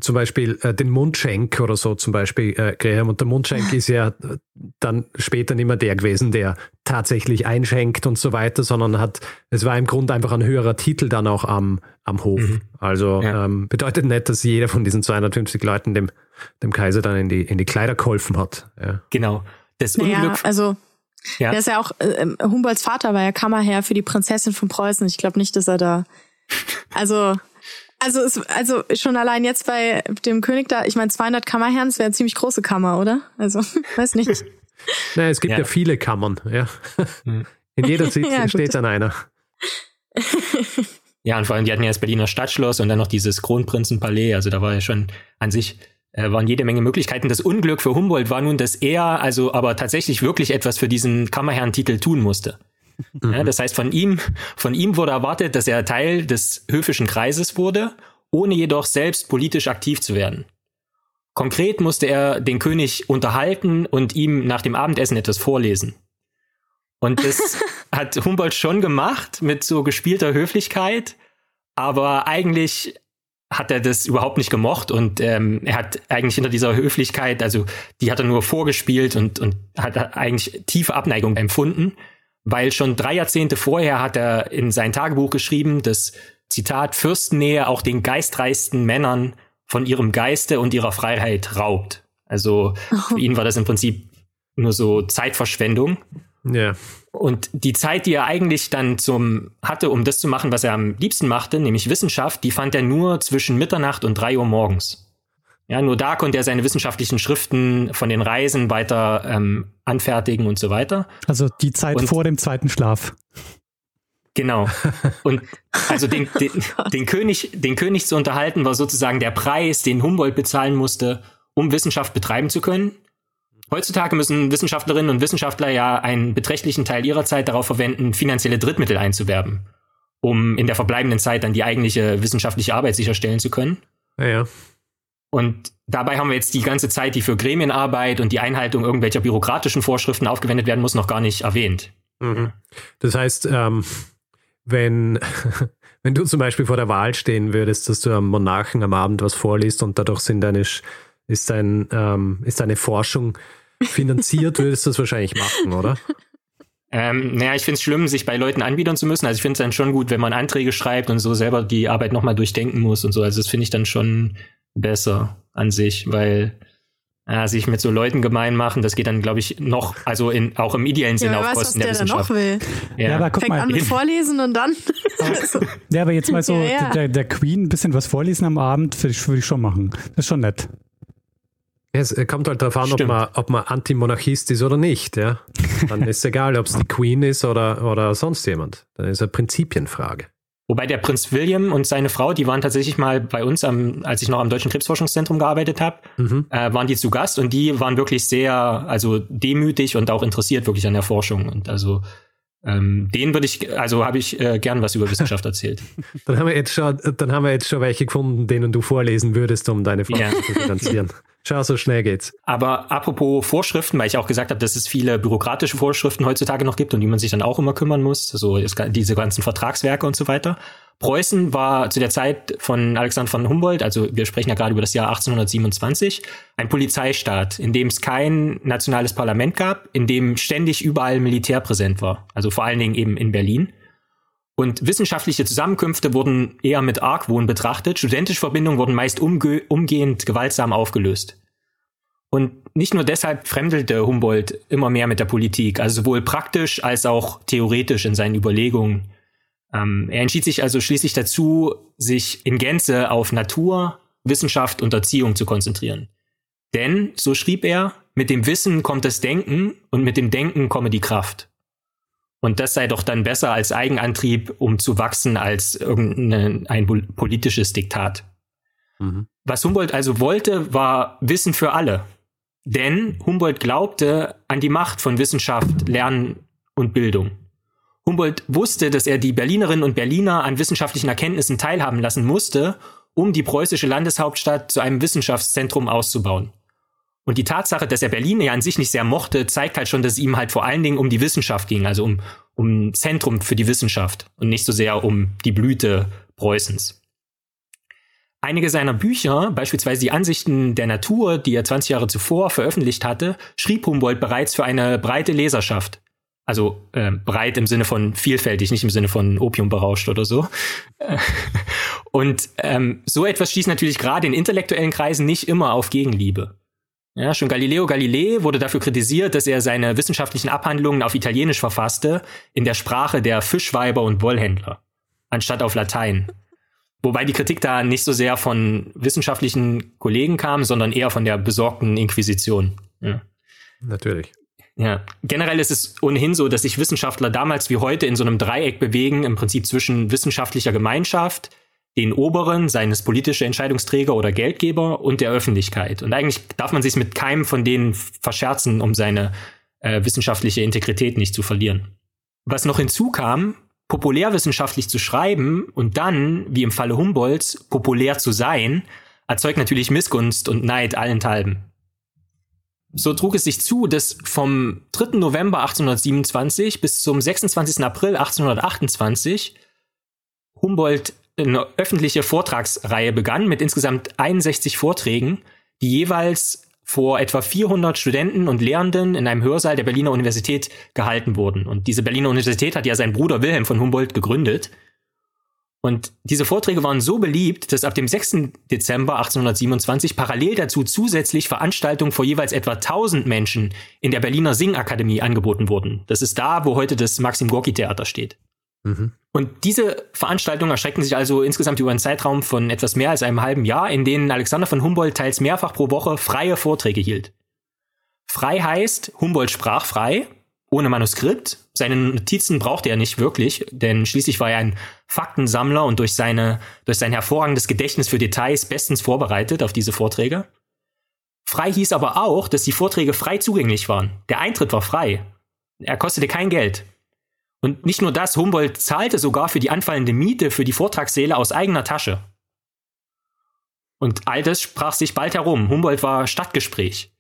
zum Beispiel äh, den Mundschenk oder so zum Beispiel äh, Graham. Und der Mundschenk ist ja dann später nicht mehr der gewesen, der tatsächlich einschenkt und so weiter, sondern hat, es war im Grunde einfach ein höherer Titel dann auch am, am Hof. Mhm. Also ja. ähm, bedeutet nicht, dass jeder von diesen 250 Leuten dem, dem Kaiser dann in die, in die Kleider geholfen hat. Ja. Genau. Das naja, Unglück. Also ja. Der ist ja auch, äh, Humboldts Vater war ja Kammerherr für die Prinzessin von Preußen. Ich glaube nicht, dass er da, also also, es, also schon allein jetzt bei dem König da, ich meine 200 Kammerherren, das wäre eine ziemlich große Kammer, oder? Also, weiß nicht. Naja, es gibt ja. ja viele Kammern, ja. Hm. In jeder Sitz ja, steht dann einer. Ja, und vor allem, die hatten ja das Berliner Stadtschloss und dann noch dieses Kronprinzenpalais, also da war ja schon an sich äh, waren jede Menge Möglichkeiten. Das Unglück für Humboldt war nun, dass er also aber tatsächlich wirklich etwas für diesen Kammerherrentitel tun musste. Mhm. Ja, das heißt, von ihm, von ihm wurde erwartet, dass er Teil des höfischen Kreises wurde, ohne jedoch selbst politisch aktiv zu werden. Konkret musste er den König unterhalten und ihm nach dem Abendessen etwas vorlesen. Und das hat Humboldt schon gemacht mit so gespielter Höflichkeit, aber eigentlich hat er das überhaupt nicht gemocht und ähm, er hat eigentlich hinter dieser Höflichkeit, also die hat er nur vorgespielt und, und hat eigentlich tiefe Abneigung empfunden, weil schon drei Jahrzehnte vorher hat er in sein Tagebuch geschrieben, dass Zitat Fürstennähe auch den geistreichsten Männern von ihrem Geiste und ihrer Freiheit raubt. Also für ihn war das im Prinzip nur so Zeitverschwendung. Ja. Und die Zeit, die er eigentlich dann zum hatte, um das zu machen, was er am liebsten machte, nämlich Wissenschaft, die fand er nur zwischen Mitternacht und drei Uhr morgens. Ja, nur da konnte er seine wissenschaftlichen Schriften von den Reisen weiter ähm, anfertigen und so weiter. Also die Zeit und, vor dem zweiten Schlaf. Genau. Und also den, den, den, König, den König zu unterhalten, war sozusagen der Preis, den Humboldt bezahlen musste, um Wissenschaft betreiben zu können. Heutzutage müssen Wissenschaftlerinnen und Wissenschaftler ja einen beträchtlichen Teil ihrer Zeit darauf verwenden, finanzielle Drittmittel einzuwerben, um in der verbleibenden Zeit dann die eigentliche wissenschaftliche Arbeit sicherstellen zu können. Ja, ja. Und dabei haben wir jetzt die ganze Zeit, die für Gremienarbeit und die Einhaltung irgendwelcher bürokratischen Vorschriften aufgewendet werden muss, noch gar nicht erwähnt. Mhm. Das heißt, ähm, wenn, wenn du zum Beispiel vor der Wahl stehen würdest, dass du am Monarchen am Abend was vorliest und dadurch sind deine, ist, dein, ähm, ist deine Forschung finanziert, würdest du das wahrscheinlich machen, oder? Ähm, naja, ich finde es schlimm, sich bei Leuten anbiedern zu müssen. Also ich finde es dann schon gut, wenn man Anträge schreibt und so selber die Arbeit nochmal durchdenken muss und so. Also das finde ich dann schon besser an sich, weil ja, sich mit so Leuten gemein machen, das geht dann, glaube ich, noch, also in, auch im ideellen Sinne ja, auf weiß, Kosten der, der Wissenschaft. Noch will. Ja. ja, aber guck Fängt mal. an mit Vorlesen und dann. Ja, aber jetzt mal so ja, Der, der Queen ein bisschen was vorlesen am Abend, würde ich, würd ich schon machen. Das ist schon nett. Es kommt halt darauf an, ob man, ob man Antimonarchist ist oder nicht. Ja? Dann ist es egal, ob es die Queen ist oder, oder sonst jemand. Dann ist es eine Prinzipienfrage. Wobei der Prinz William und seine Frau, die waren tatsächlich mal bei uns, am, als ich noch am Deutschen Krebsforschungszentrum gearbeitet habe, mhm. äh, waren die zu Gast und die waren wirklich sehr, also demütig und auch interessiert wirklich an der Forschung. Und also ähm, den würde ich, also habe ich äh, gern was über Wissenschaft erzählt. dann haben wir jetzt schon, dann haben wir jetzt schon welche gefunden, denen du vorlesen würdest, um deine Forschung ja. zu finanzieren. Schau, so schnell geht's. Aber apropos Vorschriften, weil ich auch gesagt habe, dass es viele bürokratische Vorschriften heutzutage noch gibt und die man sich dann auch immer kümmern muss, so diese ganzen Vertragswerke und so weiter. Preußen war zu der Zeit von Alexander von Humboldt, also wir sprechen ja gerade über das Jahr 1827, ein Polizeistaat, in dem es kein nationales Parlament gab, in dem ständig überall Militär präsent war, also vor allen Dingen eben in Berlin. Und wissenschaftliche Zusammenkünfte wurden eher mit Argwohn betrachtet. Studentische Verbindungen wurden meist umge umgehend gewaltsam aufgelöst. Und nicht nur deshalb fremdelte Humboldt immer mehr mit der Politik, also sowohl praktisch als auch theoretisch in seinen Überlegungen. Ähm, er entschied sich also schließlich dazu, sich in Gänze auf Natur, Wissenschaft und Erziehung zu konzentrieren. Denn, so schrieb er, mit dem Wissen kommt das Denken und mit dem Denken komme die Kraft. Und das sei doch dann besser als Eigenantrieb, um zu wachsen, als irgendein ein politisches Diktat. Mhm. Was Humboldt also wollte, war Wissen für alle. Denn Humboldt glaubte an die Macht von Wissenschaft, Lernen und Bildung. Humboldt wusste, dass er die Berlinerinnen und Berliner an wissenschaftlichen Erkenntnissen teilhaben lassen musste, um die preußische Landeshauptstadt zu einem Wissenschaftszentrum auszubauen. Und die Tatsache, dass er Berlin ja an sich nicht sehr mochte, zeigt halt schon, dass es ihm halt vor allen Dingen um die Wissenschaft ging, also um, um ein Zentrum für die Wissenschaft und nicht so sehr um die Blüte Preußens. Einige seiner Bücher, beispielsweise die Ansichten der Natur, die er 20 Jahre zuvor veröffentlicht hatte, schrieb Humboldt bereits für eine breite Leserschaft. Also äh, breit im Sinne von vielfältig, nicht im Sinne von Opium berauscht oder so. Und ähm, so etwas stieß natürlich gerade in intellektuellen Kreisen nicht immer auf Gegenliebe. Ja, schon Galileo Galilei wurde dafür kritisiert, dass er seine wissenschaftlichen Abhandlungen auf Italienisch verfasste, in der Sprache der Fischweiber und Wollhändler, anstatt auf Latein. Wobei die Kritik da nicht so sehr von wissenschaftlichen Kollegen kam, sondern eher von der besorgten Inquisition. Ja. Natürlich. Ja, generell ist es ohnehin so, dass sich Wissenschaftler damals wie heute in so einem Dreieck bewegen, im Prinzip zwischen wissenschaftlicher Gemeinschaft, den Oberen, seines politische Entscheidungsträger oder Geldgeber und der Öffentlichkeit. Und eigentlich darf man sich mit keinem von denen verscherzen, um seine äh, wissenschaftliche Integrität nicht zu verlieren. Was noch hinzukam, populärwissenschaftlich zu schreiben und dann, wie im Falle Humboldts, populär zu sein, erzeugt natürlich Missgunst und Neid allenthalben. So trug es sich zu, dass vom 3. November 1827 bis zum 26. April 1828 Humboldt eine öffentliche Vortragsreihe begann mit insgesamt 61 Vorträgen, die jeweils vor etwa 400 Studenten und Lehrenden in einem Hörsaal der Berliner Universität gehalten wurden. Und diese Berliner Universität hat ja sein Bruder Wilhelm von Humboldt gegründet. Und diese Vorträge waren so beliebt, dass ab dem 6. Dezember 1827 parallel dazu zusätzlich Veranstaltungen vor jeweils etwa 1000 Menschen in der Berliner Singakademie angeboten wurden. Das ist da, wo heute das Maxim Gorki Theater steht. Mhm. Und diese Veranstaltungen erstreckten sich also insgesamt über einen Zeitraum von etwas mehr als einem halben Jahr, in denen Alexander von Humboldt teils mehrfach pro Woche freie Vorträge hielt. Frei heißt, Humboldt sprach frei, ohne Manuskript. Seine Notizen brauchte er nicht wirklich, denn schließlich war er ein Faktensammler und durch, seine, durch sein hervorragendes Gedächtnis für Details bestens vorbereitet auf diese Vorträge. Frei hieß aber auch, dass die Vorträge frei zugänglich waren. Der Eintritt war frei. Er kostete kein Geld. Und nicht nur das, Humboldt zahlte sogar für die anfallende Miete für die Vortragssäle aus eigener Tasche. Und all das sprach sich bald herum. Humboldt war Stadtgespräch.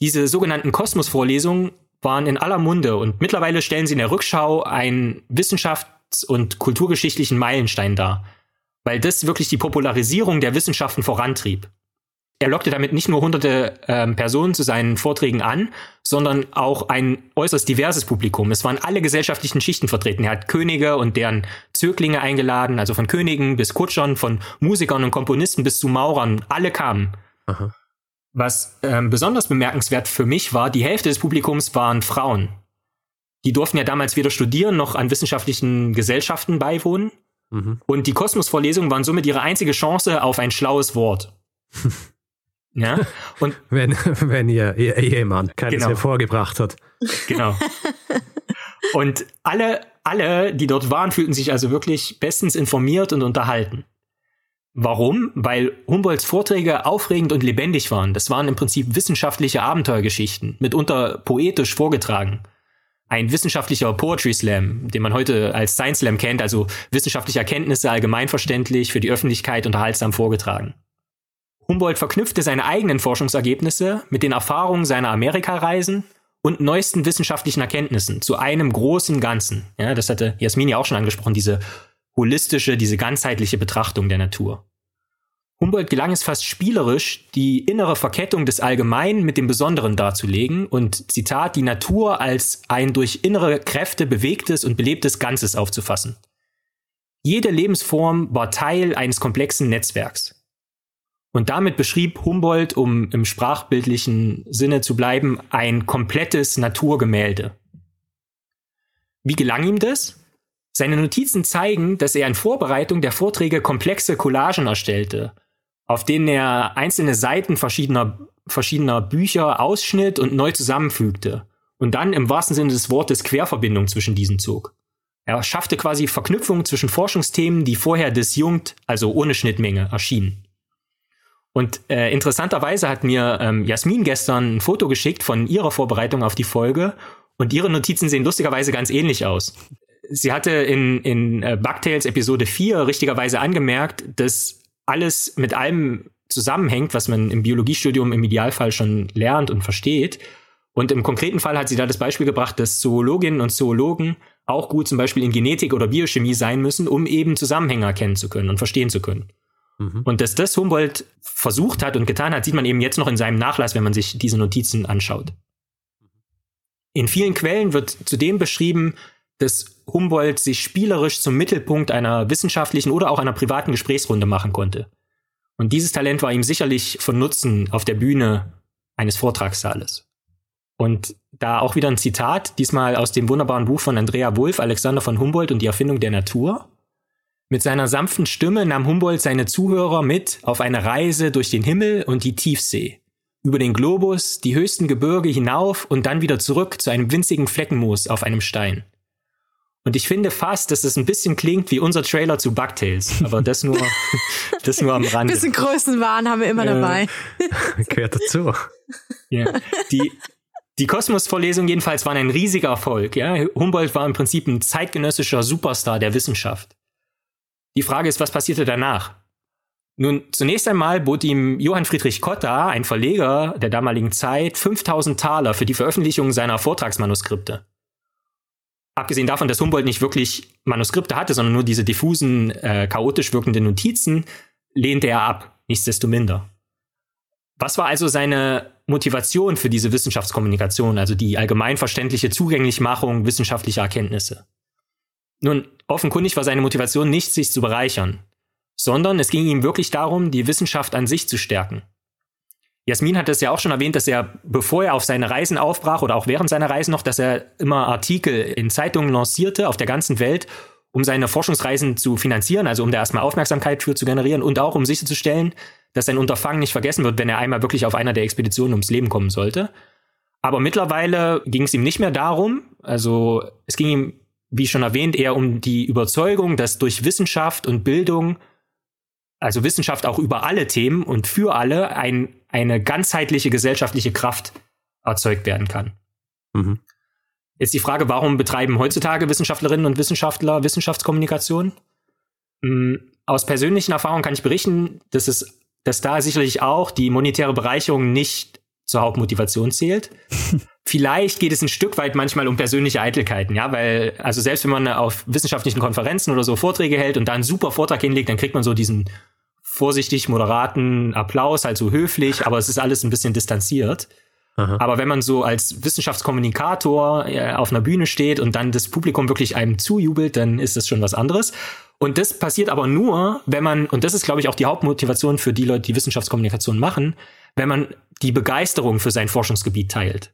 Diese sogenannten Kosmos-Vorlesungen waren in aller Munde und mittlerweile stellen sie in der Rückschau einen wissenschafts- und kulturgeschichtlichen Meilenstein dar, weil das wirklich die Popularisierung der Wissenschaften vorantrieb er lockte damit nicht nur hunderte ähm, Personen zu seinen Vorträgen an, sondern auch ein äußerst diverses Publikum. Es waren alle gesellschaftlichen Schichten vertreten. Er hat Könige und deren Zöglinge eingeladen, also von Königen bis Kutschern, von Musikern und Komponisten bis zu Maurern. Alle kamen. Aha. Was ähm, besonders bemerkenswert für mich war, die Hälfte des Publikums waren Frauen. Die durften ja damals weder studieren noch an wissenschaftlichen Gesellschaften beiwohnen. Mhm. Und die Kosmos-Vorlesungen waren somit ihre einzige Chance auf ein schlaues Wort. Ja. Und wenn, wenn ihr, ihr Ehemann keines genau. hervorgebracht hat. Genau. Und alle, alle, die dort waren, fühlten sich also wirklich bestens informiert und unterhalten. Warum? Weil Humboldts Vorträge aufregend und lebendig waren. Das waren im Prinzip wissenschaftliche Abenteuergeschichten, mitunter poetisch vorgetragen. Ein wissenschaftlicher Poetry Slam, den man heute als Science Slam kennt, also wissenschaftliche Erkenntnisse allgemeinverständlich für die Öffentlichkeit unterhaltsam vorgetragen. Humboldt verknüpfte seine eigenen Forschungsergebnisse mit den Erfahrungen seiner Amerikareisen und neuesten wissenschaftlichen Erkenntnissen zu einem großen Ganzen. Ja, das hatte Jasmin ja auch schon angesprochen, diese holistische, diese ganzheitliche Betrachtung der Natur. Humboldt gelang es fast spielerisch, die innere Verkettung des Allgemeinen mit dem Besonderen darzulegen und, Zitat, die Natur als ein durch innere Kräfte bewegtes und belebtes Ganzes aufzufassen. Jede Lebensform war Teil eines komplexen Netzwerks. Und damit beschrieb Humboldt, um im sprachbildlichen Sinne zu bleiben, ein komplettes Naturgemälde. Wie gelang ihm das? Seine Notizen zeigen, dass er in Vorbereitung der Vorträge komplexe Collagen erstellte, auf denen er einzelne Seiten verschiedener, verschiedener Bücher ausschnitt und neu zusammenfügte und dann im wahrsten Sinne des Wortes Querverbindung zwischen diesen zog. Er schaffte quasi Verknüpfungen zwischen Forschungsthemen, die vorher disjunkt, also ohne Schnittmenge, erschienen. Und äh, interessanterweise hat mir ähm, Jasmin gestern ein Foto geschickt von ihrer Vorbereitung auf die Folge und ihre Notizen sehen lustigerweise ganz ähnlich aus. Sie hatte in, in äh, Bugtails Episode 4 richtigerweise angemerkt, dass alles mit allem zusammenhängt, was man im Biologiestudium im Idealfall schon lernt und versteht. Und im konkreten Fall hat sie da das Beispiel gebracht, dass Zoologinnen und Zoologen auch gut zum Beispiel in Genetik oder Biochemie sein müssen, um eben Zusammenhänge erkennen zu können und verstehen zu können. Mhm. Und dass das Humboldt versucht hat und getan hat, sieht man eben jetzt noch in seinem Nachlass, wenn man sich diese Notizen anschaut. In vielen Quellen wird zudem beschrieben, dass Humboldt sich spielerisch zum Mittelpunkt einer wissenschaftlichen oder auch einer privaten Gesprächsrunde machen konnte. Und dieses Talent war ihm sicherlich von Nutzen auf der Bühne eines Vortragssaales. Und da auch wieder ein Zitat, diesmal aus dem wunderbaren Buch von Andrea Wulff, Alexander von Humboldt und die Erfindung der Natur. Mit seiner sanften Stimme nahm Humboldt seine Zuhörer mit auf eine Reise durch den Himmel und die Tiefsee, über den Globus, die höchsten Gebirge hinauf und dann wieder zurück zu einem winzigen Fleckenmoos auf einem Stein. Und ich finde fast, dass es ein bisschen klingt wie unser Trailer zu Bugtails, aber das nur, das nur am Rande. Ein bisschen Größenwahn haben wir immer äh, dabei. Gehört dazu. Ja, die, die Kosmos-Vorlesungen jedenfalls waren ein riesiger Erfolg. Ja? Humboldt war im Prinzip ein zeitgenössischer Superstar der Wissenschaft. Die Frage ist, was passierte danach? Nun, zunächst einmal bot ihm Johann Friedrich Cotta, ein Verleger der damaligen Zeit, 5000 Taler für die Veröffentlichung seiner Vortragsmanuskripte. abgesehen davon, dass Humboldt nicht wirklich Manuskripte hatte, sondern nur diese diffusen, äh, chaotisch wirkenden Notizen, lehnte er ab, nichtsdestominder. Was war also seine Motivation für diese Wissenschaftskommunikation, also die allgemeinverständliche Zugänglichmachung wissenschaftlicher Erkenntnisse? Nun, offenkundig war seine Motivation nicht, sich zu bereichern, sondern es ging ihm wirklich darum, die Wissenschaft an sich zu stärken. Jasmin hat es ja auch schon erwähnt, dass er, bevor er auf seine Reisen aufbrach oder auch während seiner Reisen noch, dass er immer Artikel in Zeitungen lancierte auf der ganzen Welt, um seine Forschungsreisen zu finanzieren, also um da erstmal Aufmerksamkeit für zu generieren und auch um sicherzustellen, dass sein Unterfangen nicht vergessen wird, wenn er einmal wirklich auf einer der Expeditionen ums Leben kommen sollte. Aber mittlerweile ging es ihm nicht mehr darum, also es ging ihm, wie schon erwähnt, eher um die Überzeugung, dass durch Wissenschaft und Bildung also Wissenschaft auch über alle Themen und für alle ein, eine ganzheitliche gesellschaftliche Kraft erzeugt werden kann. Mhm. Jetzt die Frage, warum betreiben heutzutage Wissenschaftlerinnen und Wissenschaftler Wissenschaftskommunikation? Hm, aus persönlichen Erfahrungen kann ich berichten, dass es, dass da sicherlich auch die monetäre Bereicherung nicht zur Hauptmotivation zählt. Vielleicht geht es ein Stück weit manchmal um persönliche Eitelkeiten, ja, weil, also selbst wenn man auf wissenschaftlichen Konferenzen oder so Vorträge hält und da einen super Vortrag hinlegt, dann kriegt man so diesen vorsichtig moderaten Applaus, halt so höflich, aber es ist alles ein bisschen distanziert. Aha. Aber wenn man so als Wissenschaftskommunikator äh, auf einer Bühne steht und dann das Publikum wirklich einem zujubelt, dann ist das schon was anderes. Und das passiert aber nur, wenn man, und das ist, glaube ich, auch die Hauptmotivation für die Leute, die Wissenschaftskommunikation machen, wenn man die Begeisterung für sein Forschungsgebiet teilt.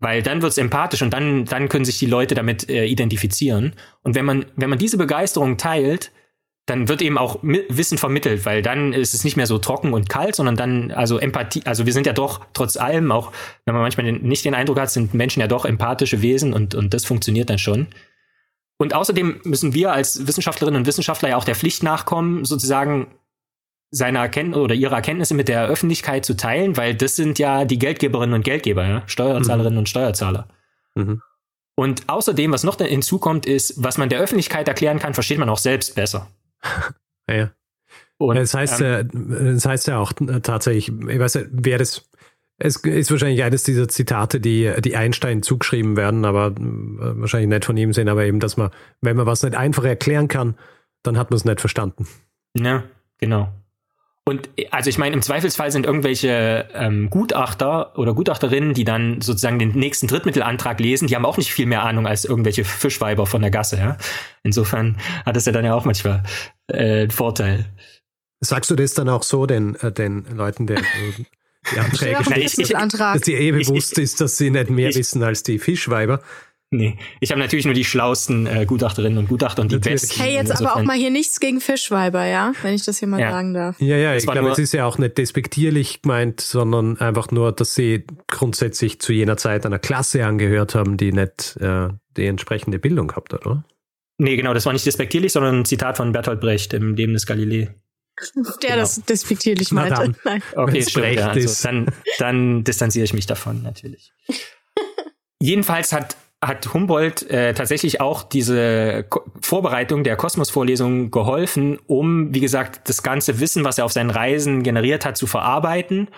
Weil dann wird's empathisch und dann, dann können sich die Leute damit äh, identifizieren. Und wenn man, wenn man diese Begeisterung teilt, dann wird eben auch Wissen vermittelt, weil dann ist es nicht mehr so trocken und kalt, sondern dann, also Empathie, also wir sind ja doch trotz allem, auch wenn man manchmal nicht den Eindruck hat, sind Menschen ja doch empathische Wesen und, und das funktioniert dann schon. Und außerdem müssen wir als Wissenschaftlerinnen und Wissenschaftler ja auch der Pflicht nachkommen, sozusagen seine Erkenntnisse oder ihre Erkenntnisse mit der Öffentlichkeit zu teilen, weil das sind ja die Geldgeberinnen und Geldgeber, ja? Steuerzahlerinnen mhm. und Steuerzahler. Mhm. Und außerdem, was noch hinzukommt, ist, was man der Öffentlichkeit erklären kann, versteht man auch selbst besser. ja. Und, das heißt, ähm, das heißt ja auch tatsächlich, ich weiß nicht, wer das, es ist wahrscheinlich eines dieser Zitate, die, die Einstein zugeschrieben werden, aber äh, wahrscheinlich nicht von ihm sehen, aber eben, dass man, wenn man was nicht einfach erklären kann, dann hat man es nicht verstanden. Ja, genau. Und also ich meine, im Zweifelsfall sind irgendwelche ähm, Gutachter oder Gutachterinnen, die dann sozusagen den nächsten Drittmittelantrag lesen, die haben auch nicht viel mehr Ahnung als irgendwelche Fischweiber von der Gasse. Ja? Insofern hat es ja dann ja auch manchmal äh, einen Vorteil. Sagst du das dann auch so den, äh, den Leuten, der die Anträge stellen, dass dir eh bewusst ist, dass sie nicht mehr wissen als die Fischweiber? Nee, ich habe natürlich nur die schlausten äh, Gutachterinnen und Gutachter und die natürlich. besten. Hey, jetzt aber auch mal hier nichts gegen Fischweiber, ja? Wenn ich das hier mal ja. sagen darf. Ja, ja, ich glaube, es ist ja auch nicht despektierlich gemeint, sondern einfach nur, dass sie grundsätzlich zu jener Zeit einer Klasse angehört haben, die nicht äh, die entsprechende Bildung gehabt hat, oder? Nee, genau, das war nicht despektierlich, sondern ein Zitat von Bertolt Brecht im Leben des Galilei. Der genau. das despektierlich meinte. Dann, Nein. Okay, stimmt, ja, also dann, dann distanziere ich mich davon, natürlich. Jedenfalls hat hat Humboldt äh, tatsächlich auch diese Ko Vorbereitung der Kosmos-Vorlesung geholfen, um, wie gesagt, das ganze Wissen, was er auf seinen Reisen generiert hat, zu verarbeiten.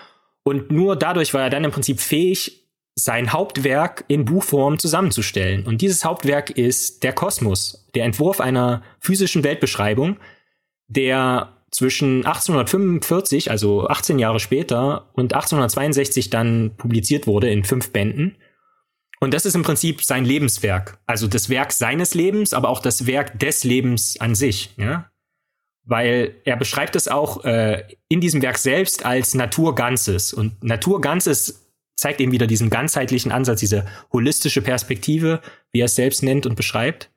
Und nur dadurch war er dann im Prinzip fähig, sein Hauptwerk in Buchform zusammenzustellen. Und dieses Hauptwerk ist der Kosmos, der Entwurf einer physischen Weltbeschreibung, der zwischen 1845, also 18 Jahre später, und 1862 dann publiziert wurde in fünf Bänden. Und das ist im Prinzip sein Lebenswerk. Also das Werk seines Lebens, aber auch das Werk des Lebens an sich. Ja? Weil er beschreibt es auch äh, in diesem Werk selbst als Naturganzes. Und Naturganzes zeigt eben wieder diesen ganzheitlichen Ansatz, diese holistische Perspektive, wie er es selbst nennt und beschreibt.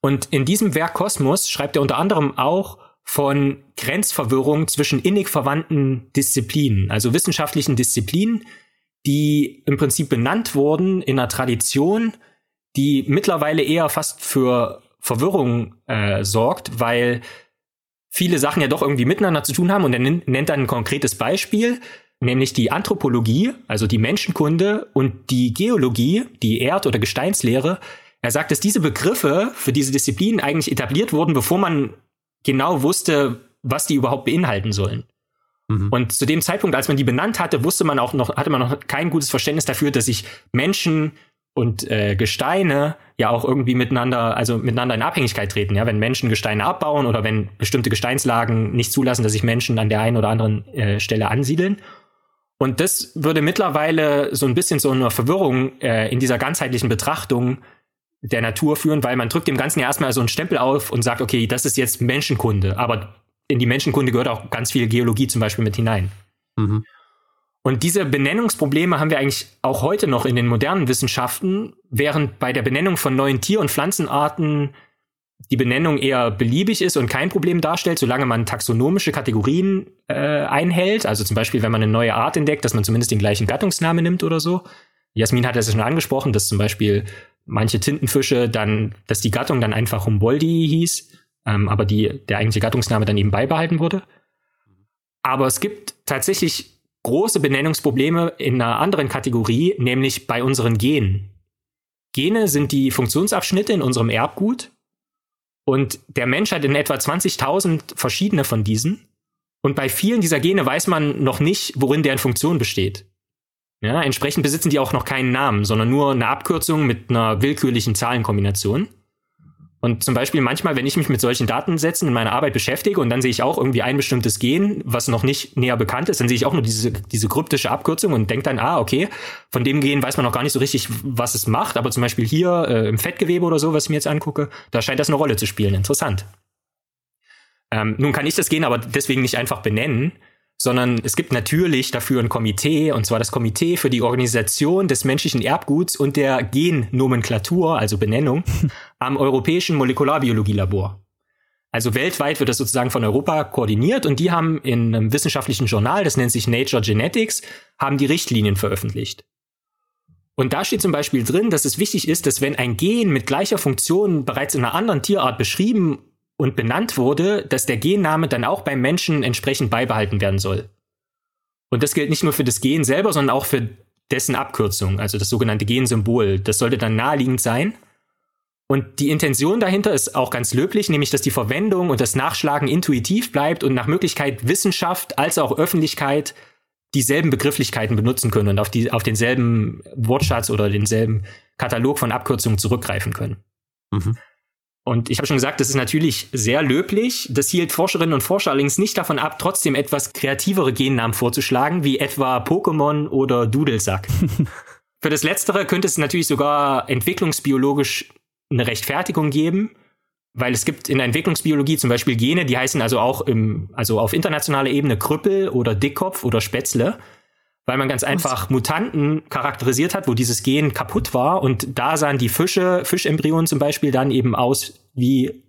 Und in diesem Werk Kosmos schreibt er unter anderem auch von Grenzverwirrung zwischen innig verwandten Disziplinen, also wissenschaftlichen Disziplinen, die im Prinzip benannt wurden in einer Tradition, die mittlerweile eher fast für Verwirrung äh, sorgt, weil viele Sachen ja doch irgendwie miteinander zu tun haben und er nennt dann ein konkretes Beispiel, nämlich die Anthropologie, also die Menschenkunde und die Geologie, die Erd- oder Gesteinslehre. Er sagt, dass diese Begriffe für diese Disziplinen eigentlich etabliert wurden, bevor man genau wusste, was die überhaupt beinhalten sollen. Mhm. Und zu dem Zeitpunkt, als man die benannt hatte, wusste man auch noch, hatte man noch kein gutes Verständnis dafür, dass sich Menschen und äh, Gesteine ja auch irgendwie miteinander, also miteinander in Abhängigkeit treten. Ja, wenn Menschen Gesteine abbauen oder wenn bestimmte Gesteinslagen nicht zulassen, dass sich Menschen an der einen oder anderen äh, Stelle ansiedeln. Und das würde mittlerweile so ein bisschen zu einer Verwirrung äh, in dieser ganzheitlichen Betrachtung der Natur führen, weil man drückt dem Ganzen ja erstmal so einen Stempel auf und sagt, okay, das ist jetzt Menschenkunde, aber in die Menschenkunde gehört auch ganz viel Geologie zum Beispiel mit hinein. Mhm. Und diese Benennungsprobleme haben wir eigentlich auch heute noch in den modernen Wissenschaften, während bei der Benennung von neuen Tier- und Pflanzenarten die Benennung eher beliebig ist und kein Problem darstellt, solange man taxonomische Kategorien äh, einhält. Also zum Beispiel, wenn man eine neue Art entdeckt, dass man zumindest den gleichen Gattungsnamen nimmt oder so. Jasmin hat das ja schon angesprochen, dass zum Beispiel manche Tintenfische dann, dass die Gattung dann einfach Humboldi hieß, ähm, aber die, der eigentliche Gattungsname dann eben beibehalten wurde. Aber es gibt tatsächlich große Benennungsprobleme in einer anderen Kategorie, nämlich bei unseren Genen. Gene sind die Funktionsabschnitte in unserem Erbgut und der Mensch hat in etwa 20.000 verschiedene von diesen. Und bei vielen dieser Gene weiß man noch nicht, worin deren Funktion besteht. Ja, entsprechend besitzen die auch noch keinen Namen, sondern nur eine Abkürzung mit einer willkürlichen Zahlenkombination. Und zum Beispiel manchmal, wenn ich mich mit solchen Datensätzen in meiner Arbeit beschäftige und dann sehe ich auch irgendwie ein bestimmtes Gen, was noch nicht näher bekannt ist, dann sehe ich auch nur diese, diese kryptische Abkürzung und denke dann, ah, okay, von dem Gen weiß man noch gar nicht so richtig, was es macht, aber zum Beispiel hier äh, im Fettgewebe oder so, was ich mir jetzt angucke, da scheint das eine Rolle zu spielen. Interessant. Ähm, nun kann ich das Gen aber deswegen nicht einfach benennen, sondern es gibt natürlich dafür ein Komitee, und zwar das Komitee für die Organisation des menschlichen Erbguts und der Gennomenklatur, also Benennung, am Europäischen Molekularbiologielabor. Also weltweit wird das sozusagen von Europa koordiniert und die haben in einem wissenschaftlichen Journal, das nennt sich Nature Genetics, haben die Richtlinien veröffentlicht. Und da steht zum Beispiel drin, dass es wichtig ist, dass wenn ein Gen mit gleicher Funktion bereits in einer anderen Tierart beschrieben und benannt wurde, dass der Genname dann auch beim Menschen entsprechend beibehalten werden soll. Und das gilt nicht nur für das Gen selber, sondern auch für dessen Abkürzung, also das sogenannte Gensymbol. Das sollte dann naheliegend sein. Und die Intention dahinter ist auch ganz löblich, nämlich dass die Verwendung und das Nachschlagen intuitiv bleibt und nach Möglichkeit Wissenschaft als auch Öffentlichkeit dieselben Begrifflichkeiten benutzen können und auf, die, auf denselben Wortschatz oder denselben Katalog von Abkürzungen zurückgreifen können. Mhm. Und ich habe schon gesagt, das ist natürlich sehr löblich. Das hielt Forscherinnen und Forscher allerdings nicht davon ab, trotzdem etwas kreativere Gennamen vorzuschlagen, wie etwa Pokémon oder Dudelsack. Für das Letztere könnte es natürlich sogar entwicklungsbiologisch eine Rechtfertigung geben, weil es gibt in der Entwicklungsbiologie zum Beispiel Gene, die heißen also auch im, also auf internationaler Ebene Krüppel oder Dickkopf oder Spätzle weil man ganz einfach Mutanten charakterisiert hat, wo dieses Gen kaputt war und da sahen die Fische, Fischembryonen zum Beispiel dann eben aus wie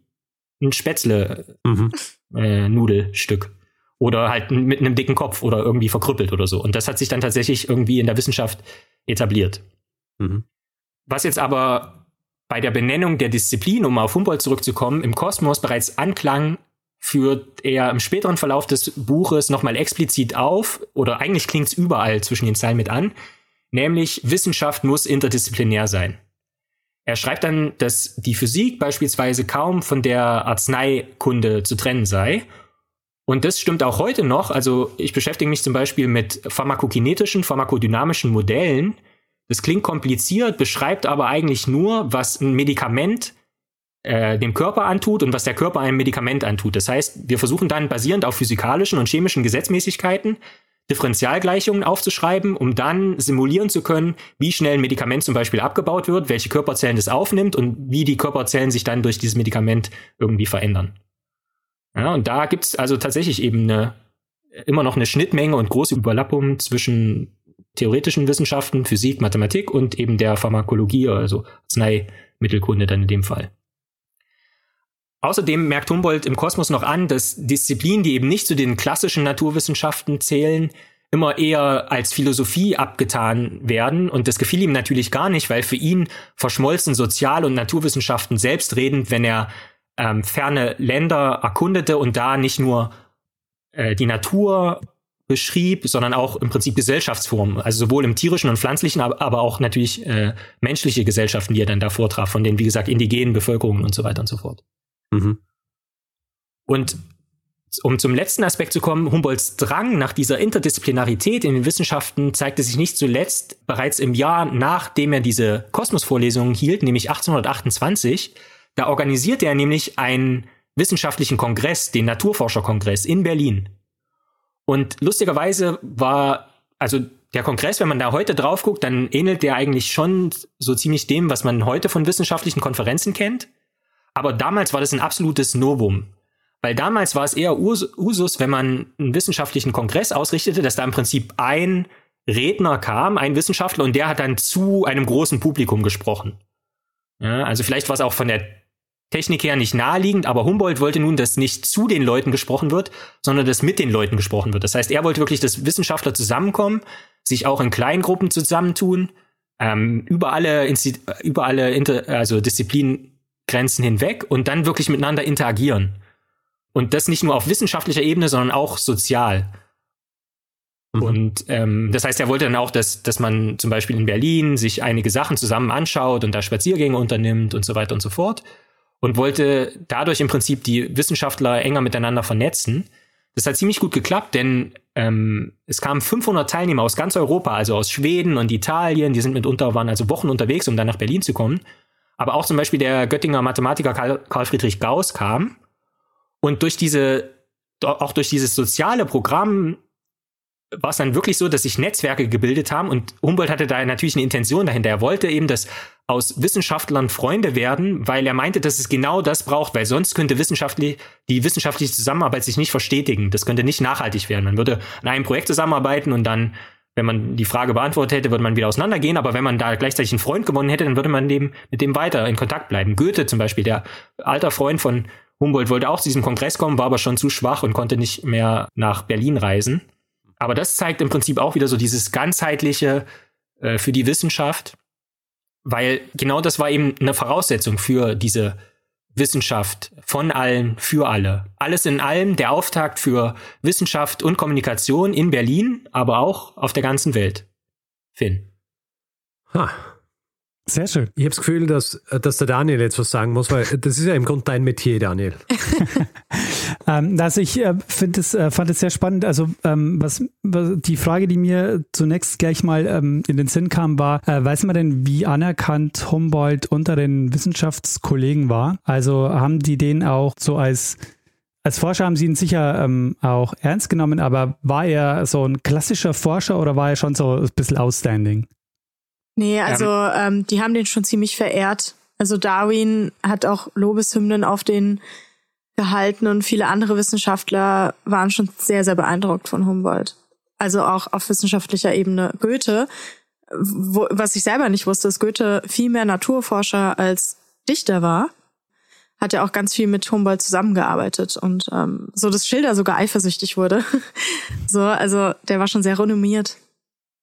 ein Spätzle-Nudelstück. Mhm. Äh, oder halt mit einem dicken Kopf oder irgendwie verkrüppelt oder so. Und das hat sich dann tatsächlich irgendwie in der Wissenschaft etabliert. Mhm. Was jetzt aber bei der Benennung der Disziplin, um auf Humboldt zurückzukommen, im Kosmos bereits anklang, führt er im späteren Verlauf des Buches nochmal explizit auf, oder eigentlich klingt es überall zwischen den Zeilen mit an, nämlich Wissenschaft muss interdisziplinär sein. Er schreibt dann, dass die Physik beispielsweise kaum von der Arzneikunde zu trennen sei. Und das stimmt auch heute noch. Also ich beschäftige mich zum Beispiel mit pharmakokinetischen, pharmakodynamischen Modellen. Das klingt kompliziert, beschreibt aber eigentlich nur, was ein Medikament äh, dem Körper antut und was der Körper einem Medikament antut. Das heißt, wir versuchen dann basierend auf physikalischen und chemischen Gesetzmäßigkeiten Differentialgleichungen aufzuschreiben, um dann simulieren zu können, wie schnell ein Medikament zum Beispiel abgebaut wird, welche Körperzellen das aufnimmt und wie die Körperzellen sich dann durch dieses Medikament irgendwie verändern. Ja, und da gibt's also tatsächlich eben eine, immer noch eine Schnittmenge und große Überlappung zwischen theoretischen Wissenschaften, Physik, Mathematik und eben der Pharmakologie, also Arzneimittelkunde dann in dem Fall. Außerdem merkt Humboldt im Kosmos noch an, dass Disziplinen, die eben nicht zu den klassischen Naturwissenschaften zählen, immer eher als Philosophie abgetan werden. Und das gefiel ihm natürlich gar nicht, weil für ihn verschmolzen Sozial- und Naturwissenschaften selbstredend, wenn er ähm, ferne Länder erkundete und da nicht nur äh, die Natur beschrieb, sondern auch im Prinzip Gesellschaftsformen, also sowohl im tierischen und pflanzlichen, aber, auch natürlich äh, menschliche Gesellschaften, die er dann da vortraf, von den, wie gesagt, indigenen Bevölkerungen und so weiter und so fort. Mhm. Und um zum letzten Aspekt zu kommen, Humboldts Drang nach dieser Interdisziplinarität in den Wissenschaften zeigte sich nicht zuletzt bereits im Jahr, nachdem er diese Kosmosvorlesungen hielt, nämlich 1828. Da organisierte er nämlich einen wissenschaftlichen Kongress, den Naturforscherkongress in Berlin. Und lustigerweise war, also der Kongress, wenn man da heute drauf guckt, dann ähnelt der eigentlich schon so ziemlich dem, was man heute von wissenschaftlichen Konferenzen kennt. Aber damals war das ein absolutes Novum. Weil damals war es eher Usus, wenn man einen wissenschaftlichen Kongress ausrichtete, dass da im Prinzip ein Redner kam, ein Wissenschaftler, und der hat dann zu einem großen Publikum gesprochen. Ja, also vielleicht war es auch von der Technik her nicht naheliegend, aber Humboldt wollte nun, dass nicht zu den Leuten gesprochen wird, sondern dass mit den Leuten gesprochen wird. Das heißt, er wollte wirklich, dass Wissenschaftler zusammenkommen, sich auch in Kleingruppen zusammentun, ähm, über alle, Insti über alle Inter also Disziplingrenzen hinweg und dann wirklich miteinander interagieren. Und das nicht nur auf wissenschaftlicher Ebene, sondern auch sozial. Mhm. Und ähm, das heißt, er wollte dann auch, dass, dass man zum Beispiel in Berlin sich einige Sachen zusammen anschaut und da Spaziergänge unternimmt und so weiter und so fort. Und wollte dadurch im Prinzip die Wissenschaftler enger miteinander vernetzen. Das hat ziemlich gut geklappt, denn ähm, es kamen 500 Teilnehmer aus ganz Europa, also aus Schweden und Italien. Die sind mitunter, waren also Wochen unterwegs, um dann nach Berlin zu kommen. Aber auch zum Beispiel der Göttinger Mathematiker Karl, Friedrich Gauss kam und durch diese, auch durch dieses soziale Programm war es dann wirklich so, dass sich Netzwerke gebildet haben und Humboldt hatte da natürlich eine Intention dahinter. Er wollte eben, dass aus Wissenschaftlern Freunde werden, weil er meinte, dass es genau das braucht, weil sonst könnte wissenschaftlich, die wissenschaftliche Zusammenarbeit sich nicht verstetigen. Das könnte nicht nachhaltig werden. Man würde an einem Projekt zusammenarbeiten und dann, wenn man die Frage beantwortet hätte, würde man wieder auseinandergehen. Aber wenn man da gleichzeitig einen Freund gewonnen hätte, dann würde man dem, mit dem weiter in Kontakt bleiben. Goethe zum Beispiel, der alter Freund von Humboldt wollte auch zu diesem Kongress kommen, war aber schon zu schwach und konnte nicht mehr nach Berlin reisen. Aber das zeigt im Prinzip auch wieder so dieses ganzheitliche äh, für die Wissenschaft, weil genau das war eben eine Voraussetzung für diese Wissenschaft von allen für alle. Alles in allem der Auftakt für Wissenschaft und Kommunikation in Berlin, aber auch auf der ganzen Welt. Finn. Ha, sehr schön. Ich habe das Gefühl, dass, dass der Daniel jetzt was sagen muss, weil das ist ja im Grunde dein Metier, Daniel. ähm, also ich äh, finde es, äh, fand es sehr spannend. Also ähm, was, was, die Frage, die mir zunächst gleich mal ähm, in den Sinn kam, war, äh, weiß man denn, wie anerkannt Humboldt unter den Wissenschaftskollegen war? Also haben die den auch so als als Forscher haben Sie ihn sicher ähm, auch ernst genommen, aber war er so ein klassischer Forscher oder war er schon so ein bisschen outstanding? Nee, also ähm, die haben den schon ziemlich verehrt. Also Darwin hat auch Lobeshymnen auf den gehalten und viele andere Wissenschaftler waren schon sehr, sehr beeindruckt von Humboldt. Also auch auf wissenschaftlicher Ebene. Goethe, wo, was ich selber nicht wusste, ist Goethe viel mehr Naturforscher als Dichter war, hat ja auch ganz viel mit Humboldt zusammengearbeitet und ähm, so, dass Schilder sogar eifersüchtig wurde. so, also der war schon sehr renommiert.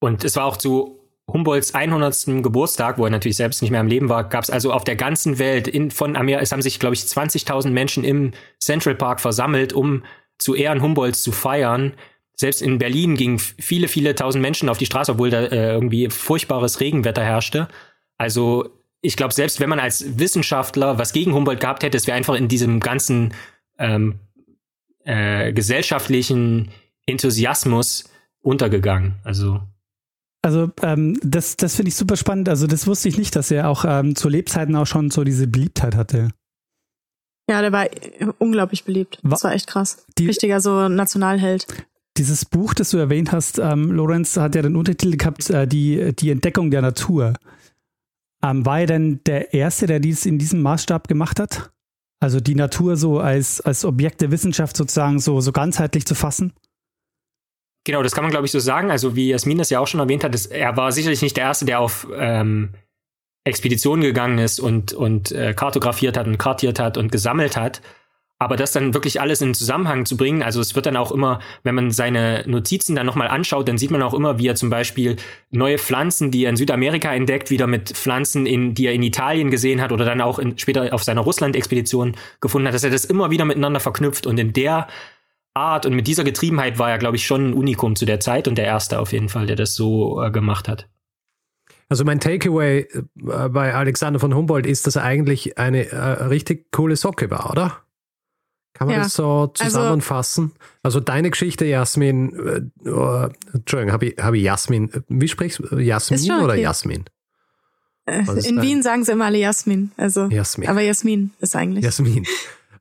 Und es war auch zu Humboldts 100. Geburtstag, wo er natürlich selbst nicht mehr am Leben war, gab es also auf der ganzen Welt in, von Amerika, es haben sich, glaube ich, 20.000 Menschen im Central Park versammelt, um zu Ehren Humboldts zu feiern. Selbst in Berlin gingen viele, viele tausend Menschen auf die Straße, obwohl da äh, irgendwie furchtbares Regenwetter herrschte. Also ich glaube, selbst wenn man als Wissenschaftler was gegen Humboldt gehabt hätte, es wäre einfach in diesem ganzen ähm, äh, gesellschaftlichen Enthusiasmus untergegangen. Also also ähm, das, das finde ich super spannend. Also das wusste ich nicht, dass er auch ähm, zu Lebzeiten auch schon so diese Beliebtheit hatte. Ja, der war unglaublich beliebt. Das war echt krass. Die, Richtiger so Nationalheld. Dieses Buch, das du erwähnt hast, ähm, Lorenz, hat ja den Untertitel gehabt, äh, die, die Entdeckung der Natur. Ähm, war er denn der Erste, der dies in diesem Maßstab gemacht hat? Also die Natur so als, als Objekt der Wissenschaft sozusagen so, so ganzheitlich zu fassen? Genau, das kann man, glaube ich, so sagen. Also, wie Jasmin das ja auch schon erwähnt hat, das, er war sicherlich nicht der Erste, der auf ähm, Expeditionen gegangen ist und, und äh, kartografiert hat und kartiert hat und gesammelt hat. Aber das dann wirklich alles in Zusammenhang zu bringen, also es wird dann auch immer, wenn man seine Notizen dann nochmal anschaut, dann sieht man auch immer, wie er zum Beispiel neue Pflanzen, die er in Südamerika entdeckt, wieder mit Pflanzen, in, die er in Italien gesehen hat oder dann auch in, später auf seiner Russland-Expedition gefunden hat, dass er das immer wieder miteinander verknüpft und in der Art und mit dieser Getriebenheit war er, glaube ich, schon ein Unikum zu der Zeit und der erste auf jeden Fall, der das so äh, gemacht hat. Also mein Takeaway äh, bei Alexander von Humboldt ist, dass er eigentlich eine äh, richtig coole Socke war, oder? Kann man ja. das so also zusammenfassen? Also, also, deine Geschichte, Jasmin, äh, oh, Entschuldigung, habe ich, hab ich Jasmin, wie sprichst du? Jasmin oder okay. Jasmin? Äh, in? Wien sagen sie immer alle Jasmin. Also, Jasmin. Aber Jasmin ist eigentlich. Jasmin.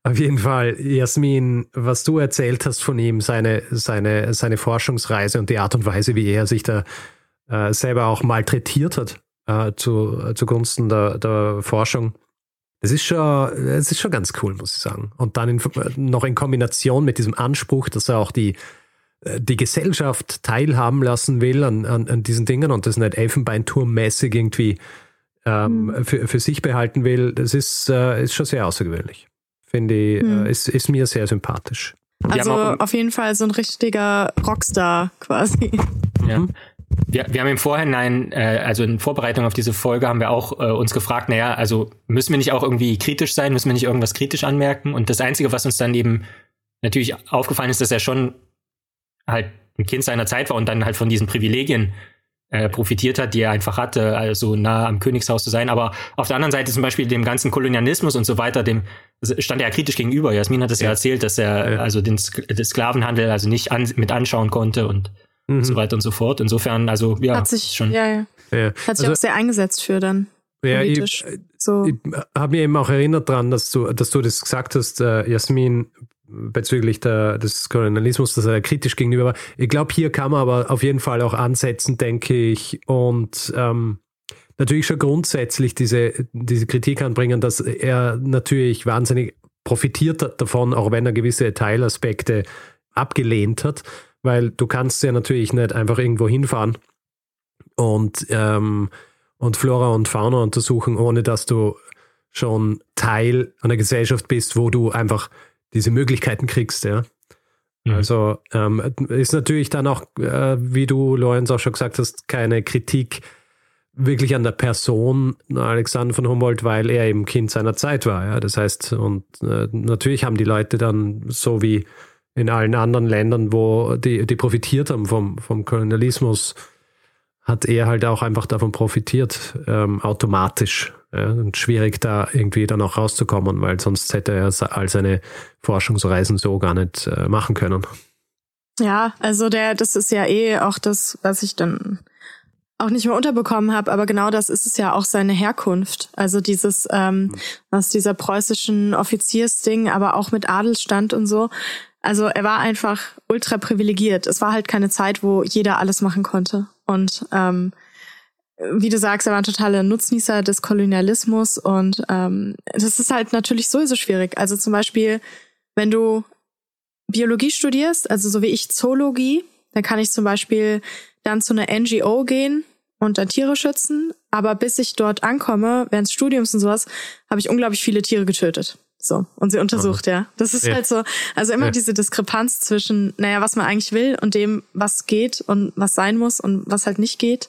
Auf jeden Fall, Jasmin, was du erzählt hast von ihm, seine, seine, seine Forschungsreise und die Art und Weise, wie er sich da äh, selber auch malträtiert hat äh, zu, äh, zugunsten der, der Forschung. Das ist schon, das ist schon ganz cool, muss ich sagen. Und dann in, noch in Kombination mit diesem Anspruch, dass er auch die, äh, die Gesellschaft teilhaben lassen will an, an, an diesen Dingen und das nicht Elfenbeinturmmäßig irgendwie ähm, mhm. für, für sich behalten will, das ist, äh, ist schon sehr außergewöhnlich. Finde ich, äh, ist, ist mir sehr sympathisch. Also auf jeden Fall so ein richtiger Rockstar quasi. Ja. Mhm. Wir, wir haben im Vorhinein, äh, also in Vorbereitung auf diese Folge, haben wir auch äh, uns gefragt, naja, also müssen wir nicht auch irgendwie kritisch sein, müssen wir nicht irgendwas kritisch anmerken? Und das Einzige, was uns dann eben natürlich aufgefallen ist, dass er schon halt ein Kind seiner Zeit war und dann halt von diesen Privilegien äh, profitiert hat, die er einfach hatte, also nah am Königshaus zu sein. Aber auf der anderen Seite zum Beispiel dem ganzen Kolonialismus und so weiter, dem stand er ja kritisch gegenüber. Jasmin hat es ja. ja. erzählt, dass er ja. also den, den Sklavenhandel also nicht an, mit anschauen konnte und mhm. so weiter und so fort. Insofern, also ja, hat sich schon. Ja, ja. ja. Hat sich also, auch sehr eingesetzt für dann. Ja, ich, so. ich habe mir eben auch erinnert daran, dass du, dass du das gesagt hast, äh, Jasmin, bezüglich der, des Kolonialismus, dass er kritisch gegenüber war. Ich glaube, hier kann man aber auf jeden Fall auch ansetzen, denke ich, und ähm, natürlich schon grundsätzlich diese, diese Kritik anbringen, dass er natürlich wahnsinnig profitiert hat davon, auch wenn er gewisse Teilaspekte abgelehnt hat, weil du kannst ja natürlich nicht einfach irgendwo hinfahren und, ähm, und Flora und Fauna untersuchen, ohne dass du schon Teil einer Gesellschaft bist, wo du einfach diese Möglichkeiten kriegst, ja. Mhm. Also ähm, ist natürlich dann auch, äh, wie du, Lorenz, auch schon gesagt hast, keine Kritik wirklich an der Person Alexander von Humboldt, weil er eben Kind seiner Zeit war. Ja? Das heißt, und äh, natürlich haben die Leute dann so wie in allen anderen Ländern, wo die, die profitiert haben vom, vom Kolonialismus, hat er halt auch einfach davon profitiert, ähm, automatisch. Ja, und schwierig da irgendwie dann auch rauszukommen, weil sonst hätte er all seine Forschungsreisen so gar nicht äh, machen können. Ja, also der, das ist ja eh auch das, was ich dann auch nicht mehr unterbekommen habe, aber genau das ist es ja auch seine Herkunft. Also dieses ähm, aus dieser preußischen Offiziersding, aber auch mit Adelsstand und so. Also er war einfach ultra privilegiert. Es war halt keine Zeit, wo jeder alles machen konnte. Und ähm, wie du sagst, er war ein totaler Nutznießer des Kolonialismus und ähm, das ist halt natürlich sowieso schwierig. Also zum Beispiel, wenn du Biologie studierst, also so wie ich Zoologie, dann kann ich zum Beispiel dann zu einer NGO gehen und dann Tiere schützen. Aber bis ich dort ankomme, während des Studiums und sowas, habe ich unglaublich viele Tiere getötet. So, und sie untersucht, ja. Das ist ja. halt so, also immer ja. diese Diskrepanz zwischen, naja, was man eigentlich will und dem, was geht und was sein muss und was halt nicht geht.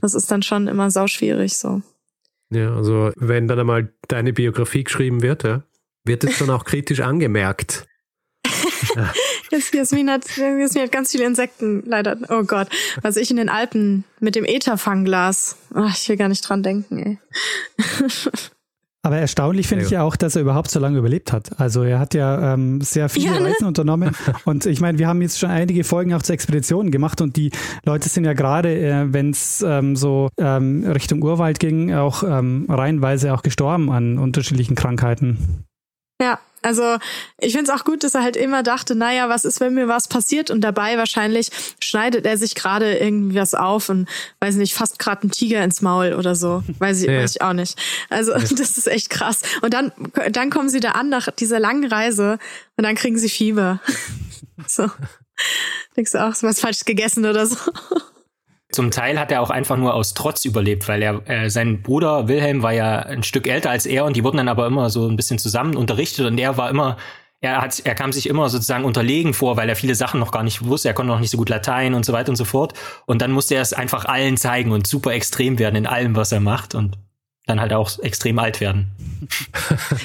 Das ist dann schon immer sauschwierig so. Ja, also wenn dann einmal deine Biografie geschrieben wird, ja, wird es dann auch kritisch angemerkt. ja. Jasmin, hat, Jasmin hat ganz viele Insekten, leider. Oh Gott. Was ich in den Alpen mit dem Etherfangglas. Oh, ich will gar nicht dran denken, ey. Aber erstaunlich finde ich ja auch, dass er überhaupt so lange überlebt hat. Also er hat ja ähm, sehr viele ja, ne? Reisen unternommen. Und ich meine, wir haben jetzt schon einige Folgen auch zu Expeditionen gemacht und die Leute sind ja gerade, äh, wenn es ähm, so ähm, Richtung Urwald ging, auch ähm, reihenweise auch gestorben an unterschiedlichen Krankheiten. Ja, also ich finde es auch gut, dass er halt immer dachte, naja, was ist, wenn mir was passiert? Und dabei wahrscheinlich schneidet er sich gerade irgendwie was auf und weiß nicht, fast gerade ein Tiger ins Maul oder so. Weiß ich, ja. weiß ich auch nicht. Also ja. das ist echt krass. Und dann, dann kommen sie da an nach dieser langen Reise und dann kriegen sie Fieber. so. Denkst du auch, was falsch gegessen oder so? Zum Teil hat er auch einfach nur aus Trotz überlebt, weil er äh, sein Bruder Wilhelm war ja ein Stück älter als er und die wurden dann aber immer so ein bisschen zusammen unterrichtet und er war immer er hat er kam sich immer sozusagen unterlegen vor, weil er viele Sachen noch gar nicht wusste, er konnte noch nicht so gut Latein und so weiter und so fort und dann musste er es einfach allen zeigen und super extrem werden in allem, was er macht und dann halt auch extrem alt werden.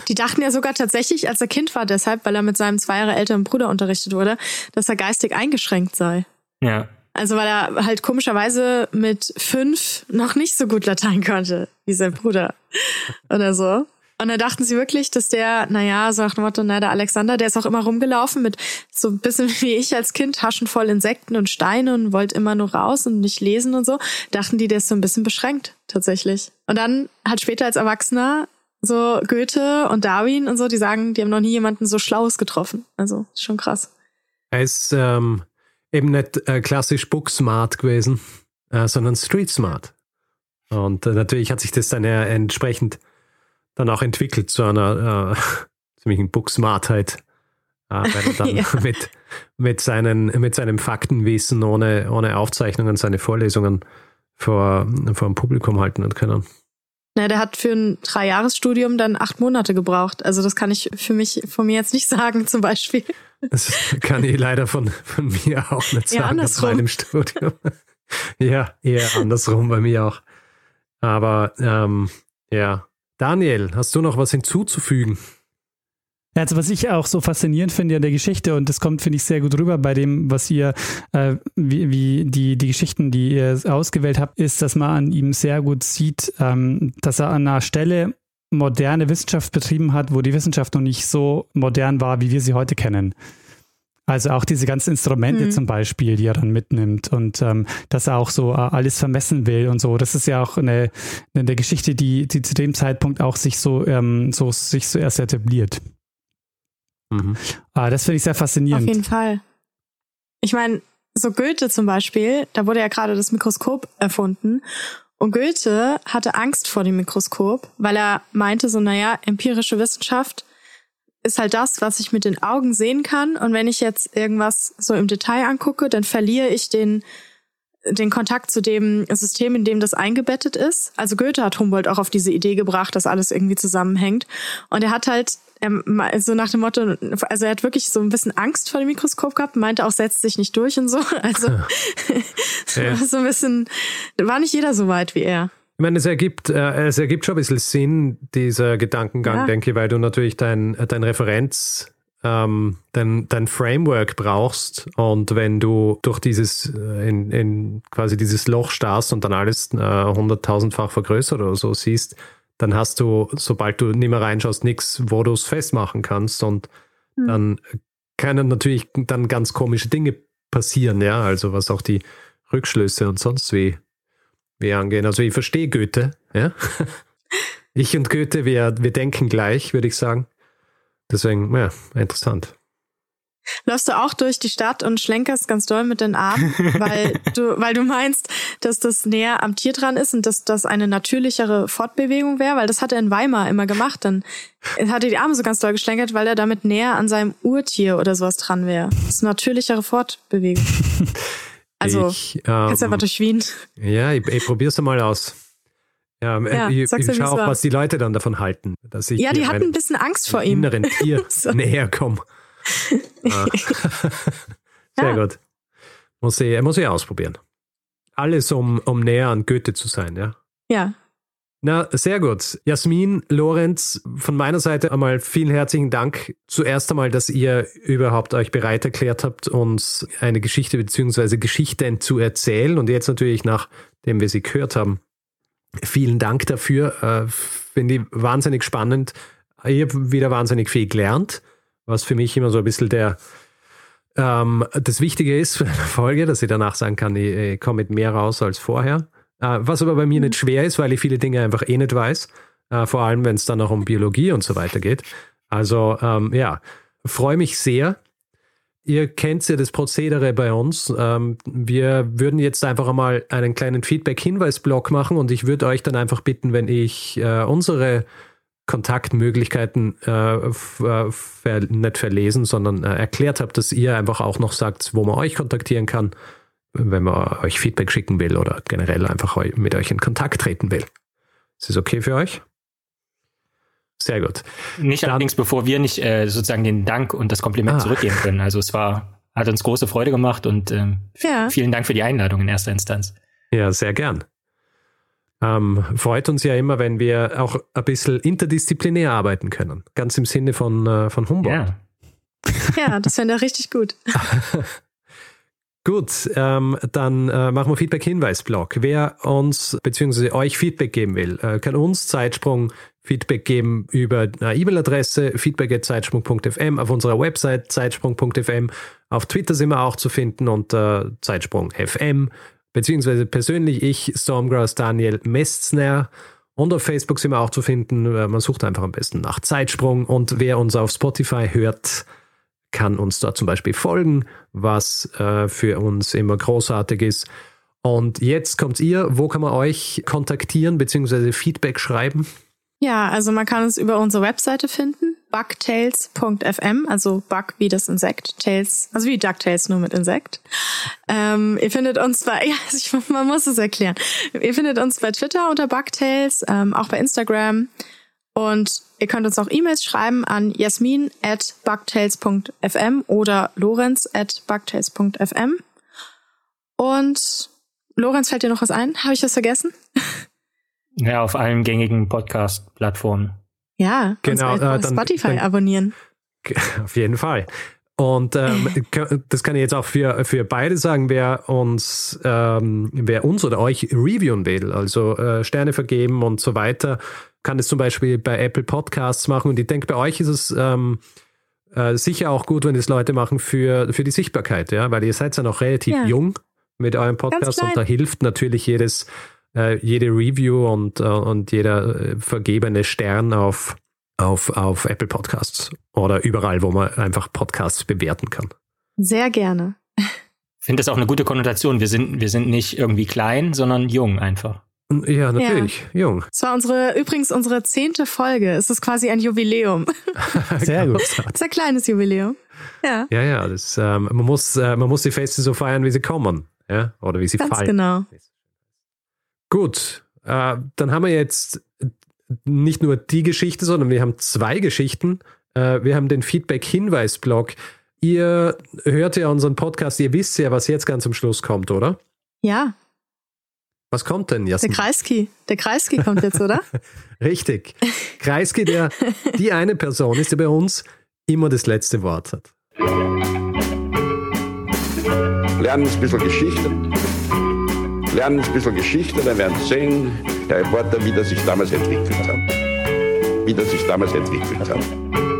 Die dachten ja sogar tatsächlich, als er Kind war, deshalb, weil er mit seinem zwei Jahre älteren Bruder unterrichtet wurde, dass er geistig eingeschränkt sei. Ja. Also weil er halt komischerweise mit fünf noch nicht so gut Latein konnte wie sein Bruder oder so. Und dann dachten sie wirklich, dass der, naja, so nach dem Motto, na, der Alexander, der ist auch immer rumgelaufen mit so ein bisschen wie ich als Kind, Taschen voll Insekten und Steine und wollte immer nur raus und nicht lesen und so. Dachten die, der ist so ein bisschen beschränkt, tatsächlich. Und dann hat später als Erwachsener so Goethe und Darwin und so, die sagen, die haben noch nie jemanden so Schlaues getroffen. Also, ist schon krass. Er ist ähm, eben nicht äh, klassisch Book Smart gewesen, äh, sondern Street Smart. Und äh, natürlich hat sich das dann ja entsprechend dann auch entwickelt zu einer äh, ziemlichen Booksmartheit, äh, weil er dann ja. mit, mit, seinen, mit seinem Faktenwissen ohne, ohne Aufzeichnungen seine Vorlesungen vor, vor dem Publikum halten hat können. Na, der hat für ein Dreijahresstudium dann acht Monate gebraucht. Also das kann ich für mich von mir jetzt nicht sagen, zum Beispiel. Das kann ich leider von, von mir auch nicht sagen, ja, andersrum. meinem Studium. ja, eher andersrum bei mir auch. Aber ähm, ja, Daniel, hast du noch was hinzuzufügen? Also was ich auch so faszinierend finde an der Geschichte und das kommt, finde ich, sehr gut rüber bei dem, was ihr, äh, wie, wie die, die Geschichten, die ihr ausgewählt habt, ist, dass man an ihm sehr gut sieht, ähm, dass er an einer Stelle moderne Wissenschaft betrieben hat, wo die Wissenschaft noch nicht so modern war, wie wir sie heute kennen. Also auch diese ganzen Instrumente mhm. zum Beispiel, die er dann mitnimmt und ähm, dass er auch so äh, alles vermessen will und so. Das ist ja auch eine, eine Geschichte, die, die zu dem Zeitpunkt auch sich so, ähm, so sich so erst etabliert. Mhm. Ah, das finde ich sehr faszinierend. Auf jeden Fall. Ich meine, so Goethe zum Beispiel, da wurde ja gerade das Mikroskop erfunden. Und Goethe hatte Angst vor dem Mikroskop, weil er meinte so, naja, empirische Wissenschaft ist halt das, was ich mit den Augen sehen kann. Und wenn ich jetzt irgendwas so im Detail angucke, dann verliere ich den, den Kontakt zu dem System, in dem das eingebettet ist. Also Goethe hat Humboldt auch auf diese Idee gebracht, dass alles irgendwie zusammenhängt. Und er hat halt so nach dem Motto, also er hat wirklich so ein bisschen Angst vor dem Mikroskop gehabt, meinte auch, setzt sich nicht durch und so. Also ja. so ein bisschen, war nicht jeder so weit wie er. Ich meine, es ergibt, äh, es ergibt schon ein bisschen Sinn, dieser Gedankengang, ja. denke ich, weil du natürlich dein, dein Referenz, ähm, dein, dein Framework brauchst und wenn du durch dieses, äh, in, in quasi dieses Loch starrst und dann alles äh, hunderttausendfach vergrößert oder so siehst, dann hast du, sobald du nicht mehr reinschaust, nichts, wo du es festmachen kannst und mhm. dann können natürlich dann ganz komische Dinge passieren, ja, also was auch die Rückschlüsse und sonst wie wie angehen. Also ich verstehe Goethe, ja. Ich und Goethe, wir, wir denken gleich, würde ich sagen. Deswegen, ja, interessant. Läufst du auch durch die Stadt und schlenkerst ganz doll mit den Armen, weil du, weil du meinst, dass das näher am Tier dran ist und dass das eine natürlichere Fortbewegung wäre, weil das hat er in Weimar immer gemacht. Dann hat er die Arme so ganz doll geschlenkert, weil er damit näher an seinem Urtier oder sowas dran wäre. Das ist eine natürlichere Fortbewegung. Also, ich, ähm, kannst einfach durch Wien. Ja, ich, ich probier's mal aus. Ja, ja ich, ich schaue auch, was die Leute dann davon halten. Dass ich ja, die hatten ein bisschen Angst vor ihm. inneren Tier so. näher komme. Ah. Sehr ja. gut. Muss ich, muss ich ausprobieren. Alles, um, um näher an Goethe zu sein, ja? Ja, na, sehr gut. Jasmin, Lorenz, von meiner Seite einmal vielen herzlichen Dank. Zuerst einmal, dass ihr überhaupt euch bereit erklärt habt, uns eine Geschichte bzw. Geschichten zu erzählen. Und jetzt natürlich, nachdem wir sie gehört haben, vielen Dank dafür. Äh, Finde ich wahnsinnig spannend. Ich habe wieder wahnsinnig viel gelernt, was für mich immer so ein bisschen der ähm, das Wichtige ist für eine Folge, dass ich danach sagen kann, ich, ich komme mit mehr raus als vorher. Äh, was aber bei mir nicht schwer ist, weil ich viele Dinge einfach eh nicht weiß. Äh, vor allem, wenn es dann auch um Biologie und so weiter geht. Also ähm, ja, freue mich sehr. Ihr kennt ja das Prozedere bei uns. Ähm, wir würden jetzt einfach einmal einen kleinen Feedback-Hinweis-Block machen und ich würde euch dann einfach bitten, wenn ich äh, unsere Kontaktmöglichkeiten äh, ver nicht verlesen, sondern äh, erklärt habe, dass ihr einfach auch noch sagt, wo man euch kontaktieren kann wenn man euch Feedback schicken will oder generell einfach mit euch in Kontakt treten will. Ist das okay für euch? Sehr gut. Nicht Dann, allerdings, bevor wir nicht äh, sozusagen den Dank und das Kompliment ah. zurückgeben können. Also es war, hat uns große Freude gemacht und ähm, ja. vielen Dank für die Einladung in erster Instanz. Ja, sehr gern. Ähm, freut uns ja immer, wenn wir auch ein bisschen interdisziplinär arbeiten können. Ganz im Sinne von, äh, von Humboldt. Ja. Ja, das fände er richtig gut. Gut, ähm, dann äh, machen wir Feedback-Hinweis-Blog. Wer uns bzw. euch Feedback geben will, äh, kann uns Zeitsprung Feedback geben über eine E-Mail-Adresse feedback.zeitsprung.fm, auf unserer Website zeitsprung.fm, auf Twitter sind wir auch zu finden unter Zeitsprung.fm, beziehungsweise persönlich ich, Stormgrass Daniel Mestner. Und auf Facebook sind wir auch zu finden. Man sucht einfach am besten nach Zeitsprung. Und wer uns auf Spotify hört, kann uns dort zum Beispiel folgen, was äh, für uns immer großartig ist. Und jetzt kommt ihr. Wo kann man euch kontaktieren bzw. Feedback schreiben? Ja, also man kann uns über unsere Webseite finden, bugtails.fm, also Bug wie das Insekt, Tails, also wie DuckTales nur mit Insekt. Ähm, ihr findet uns bei, ja, ich, man muss es erklären. Ihr findet uns bei Twitter unter Bugtails, ähm, auch bei Instagram. Und ihr könnt uns auch E-Mails schreiben an jasmin at bugtails.fm oder lorenz at bugtails.fm. Und Lorenz, fällt dir noch was ein? Habe ich das vergessen? Ja, auf allen gängigen Podcast-Plattformen. Ja, genau. Äh, Spotify dann, abonnieren. Auf jeden Fall. Und ähm, das kann ich jetzt auch für, für beide sagen, wer uns, ähm, wer uns oder euch reviewen will, also äh, Sterne vergeben und so weiter, kann es zum Beispiel bei Apple Podcasts machen. Und ich denke, bei euch ist es ähm, äh, sicher auch gut, wenn es Leute machen für, für die Sichtbarkeit, ja, weil ihr seid ja noch relativ ja. jung mit eurem Podcast und da hilft natürlich jedes äh, jede Review und, äh, und jeder äh, vergebene Stern auf, auf, auf Apple Podcasts oder überall, wo man einfach Podcasts bewerten kann. Sehr gerne. Ich finde das auch eine gute Konnotation. Wir sind, wir sind nicht irgendwie klein, sondern jung einfach. Ja, natürlich, ja. jung. Es war unsere, übrigens unsere zehnte Folge. Es ist quasi ein Jubiläum. Sehr gut. Es ist ein kleines Jubiläum. Ja. Ja, ja, das, ähm, man, muss, äh, man muss die Feste so feiern, wie sie kommen. Ja, oder wie sie Ganz fallen. genau. Gut, äh, dann haben wir jetzt nicht nur die Geschichte, sondern wir haben zwei Geschichten. Äh, wir haben den Feedback-Hinweis-Blog. Ihr hört ja unseren Podcast, ihr wisst ja, was jetzt ganz am Schluss kommt, oder? Ja. Was kommt denn, Jasmin? Der Kreisky. Der Kreisky kommt jetzt, oder? Richtig. Kreisky, der die eine Person ist, die bei uns immer das letzte Wort hat. Lernen ein bisschen Geschichte lernen ein bisschen Geschichte, dann werden sehen, der Reporter, wie das sich damals entwickelt hat. Wie das sich damals entwickelt hat.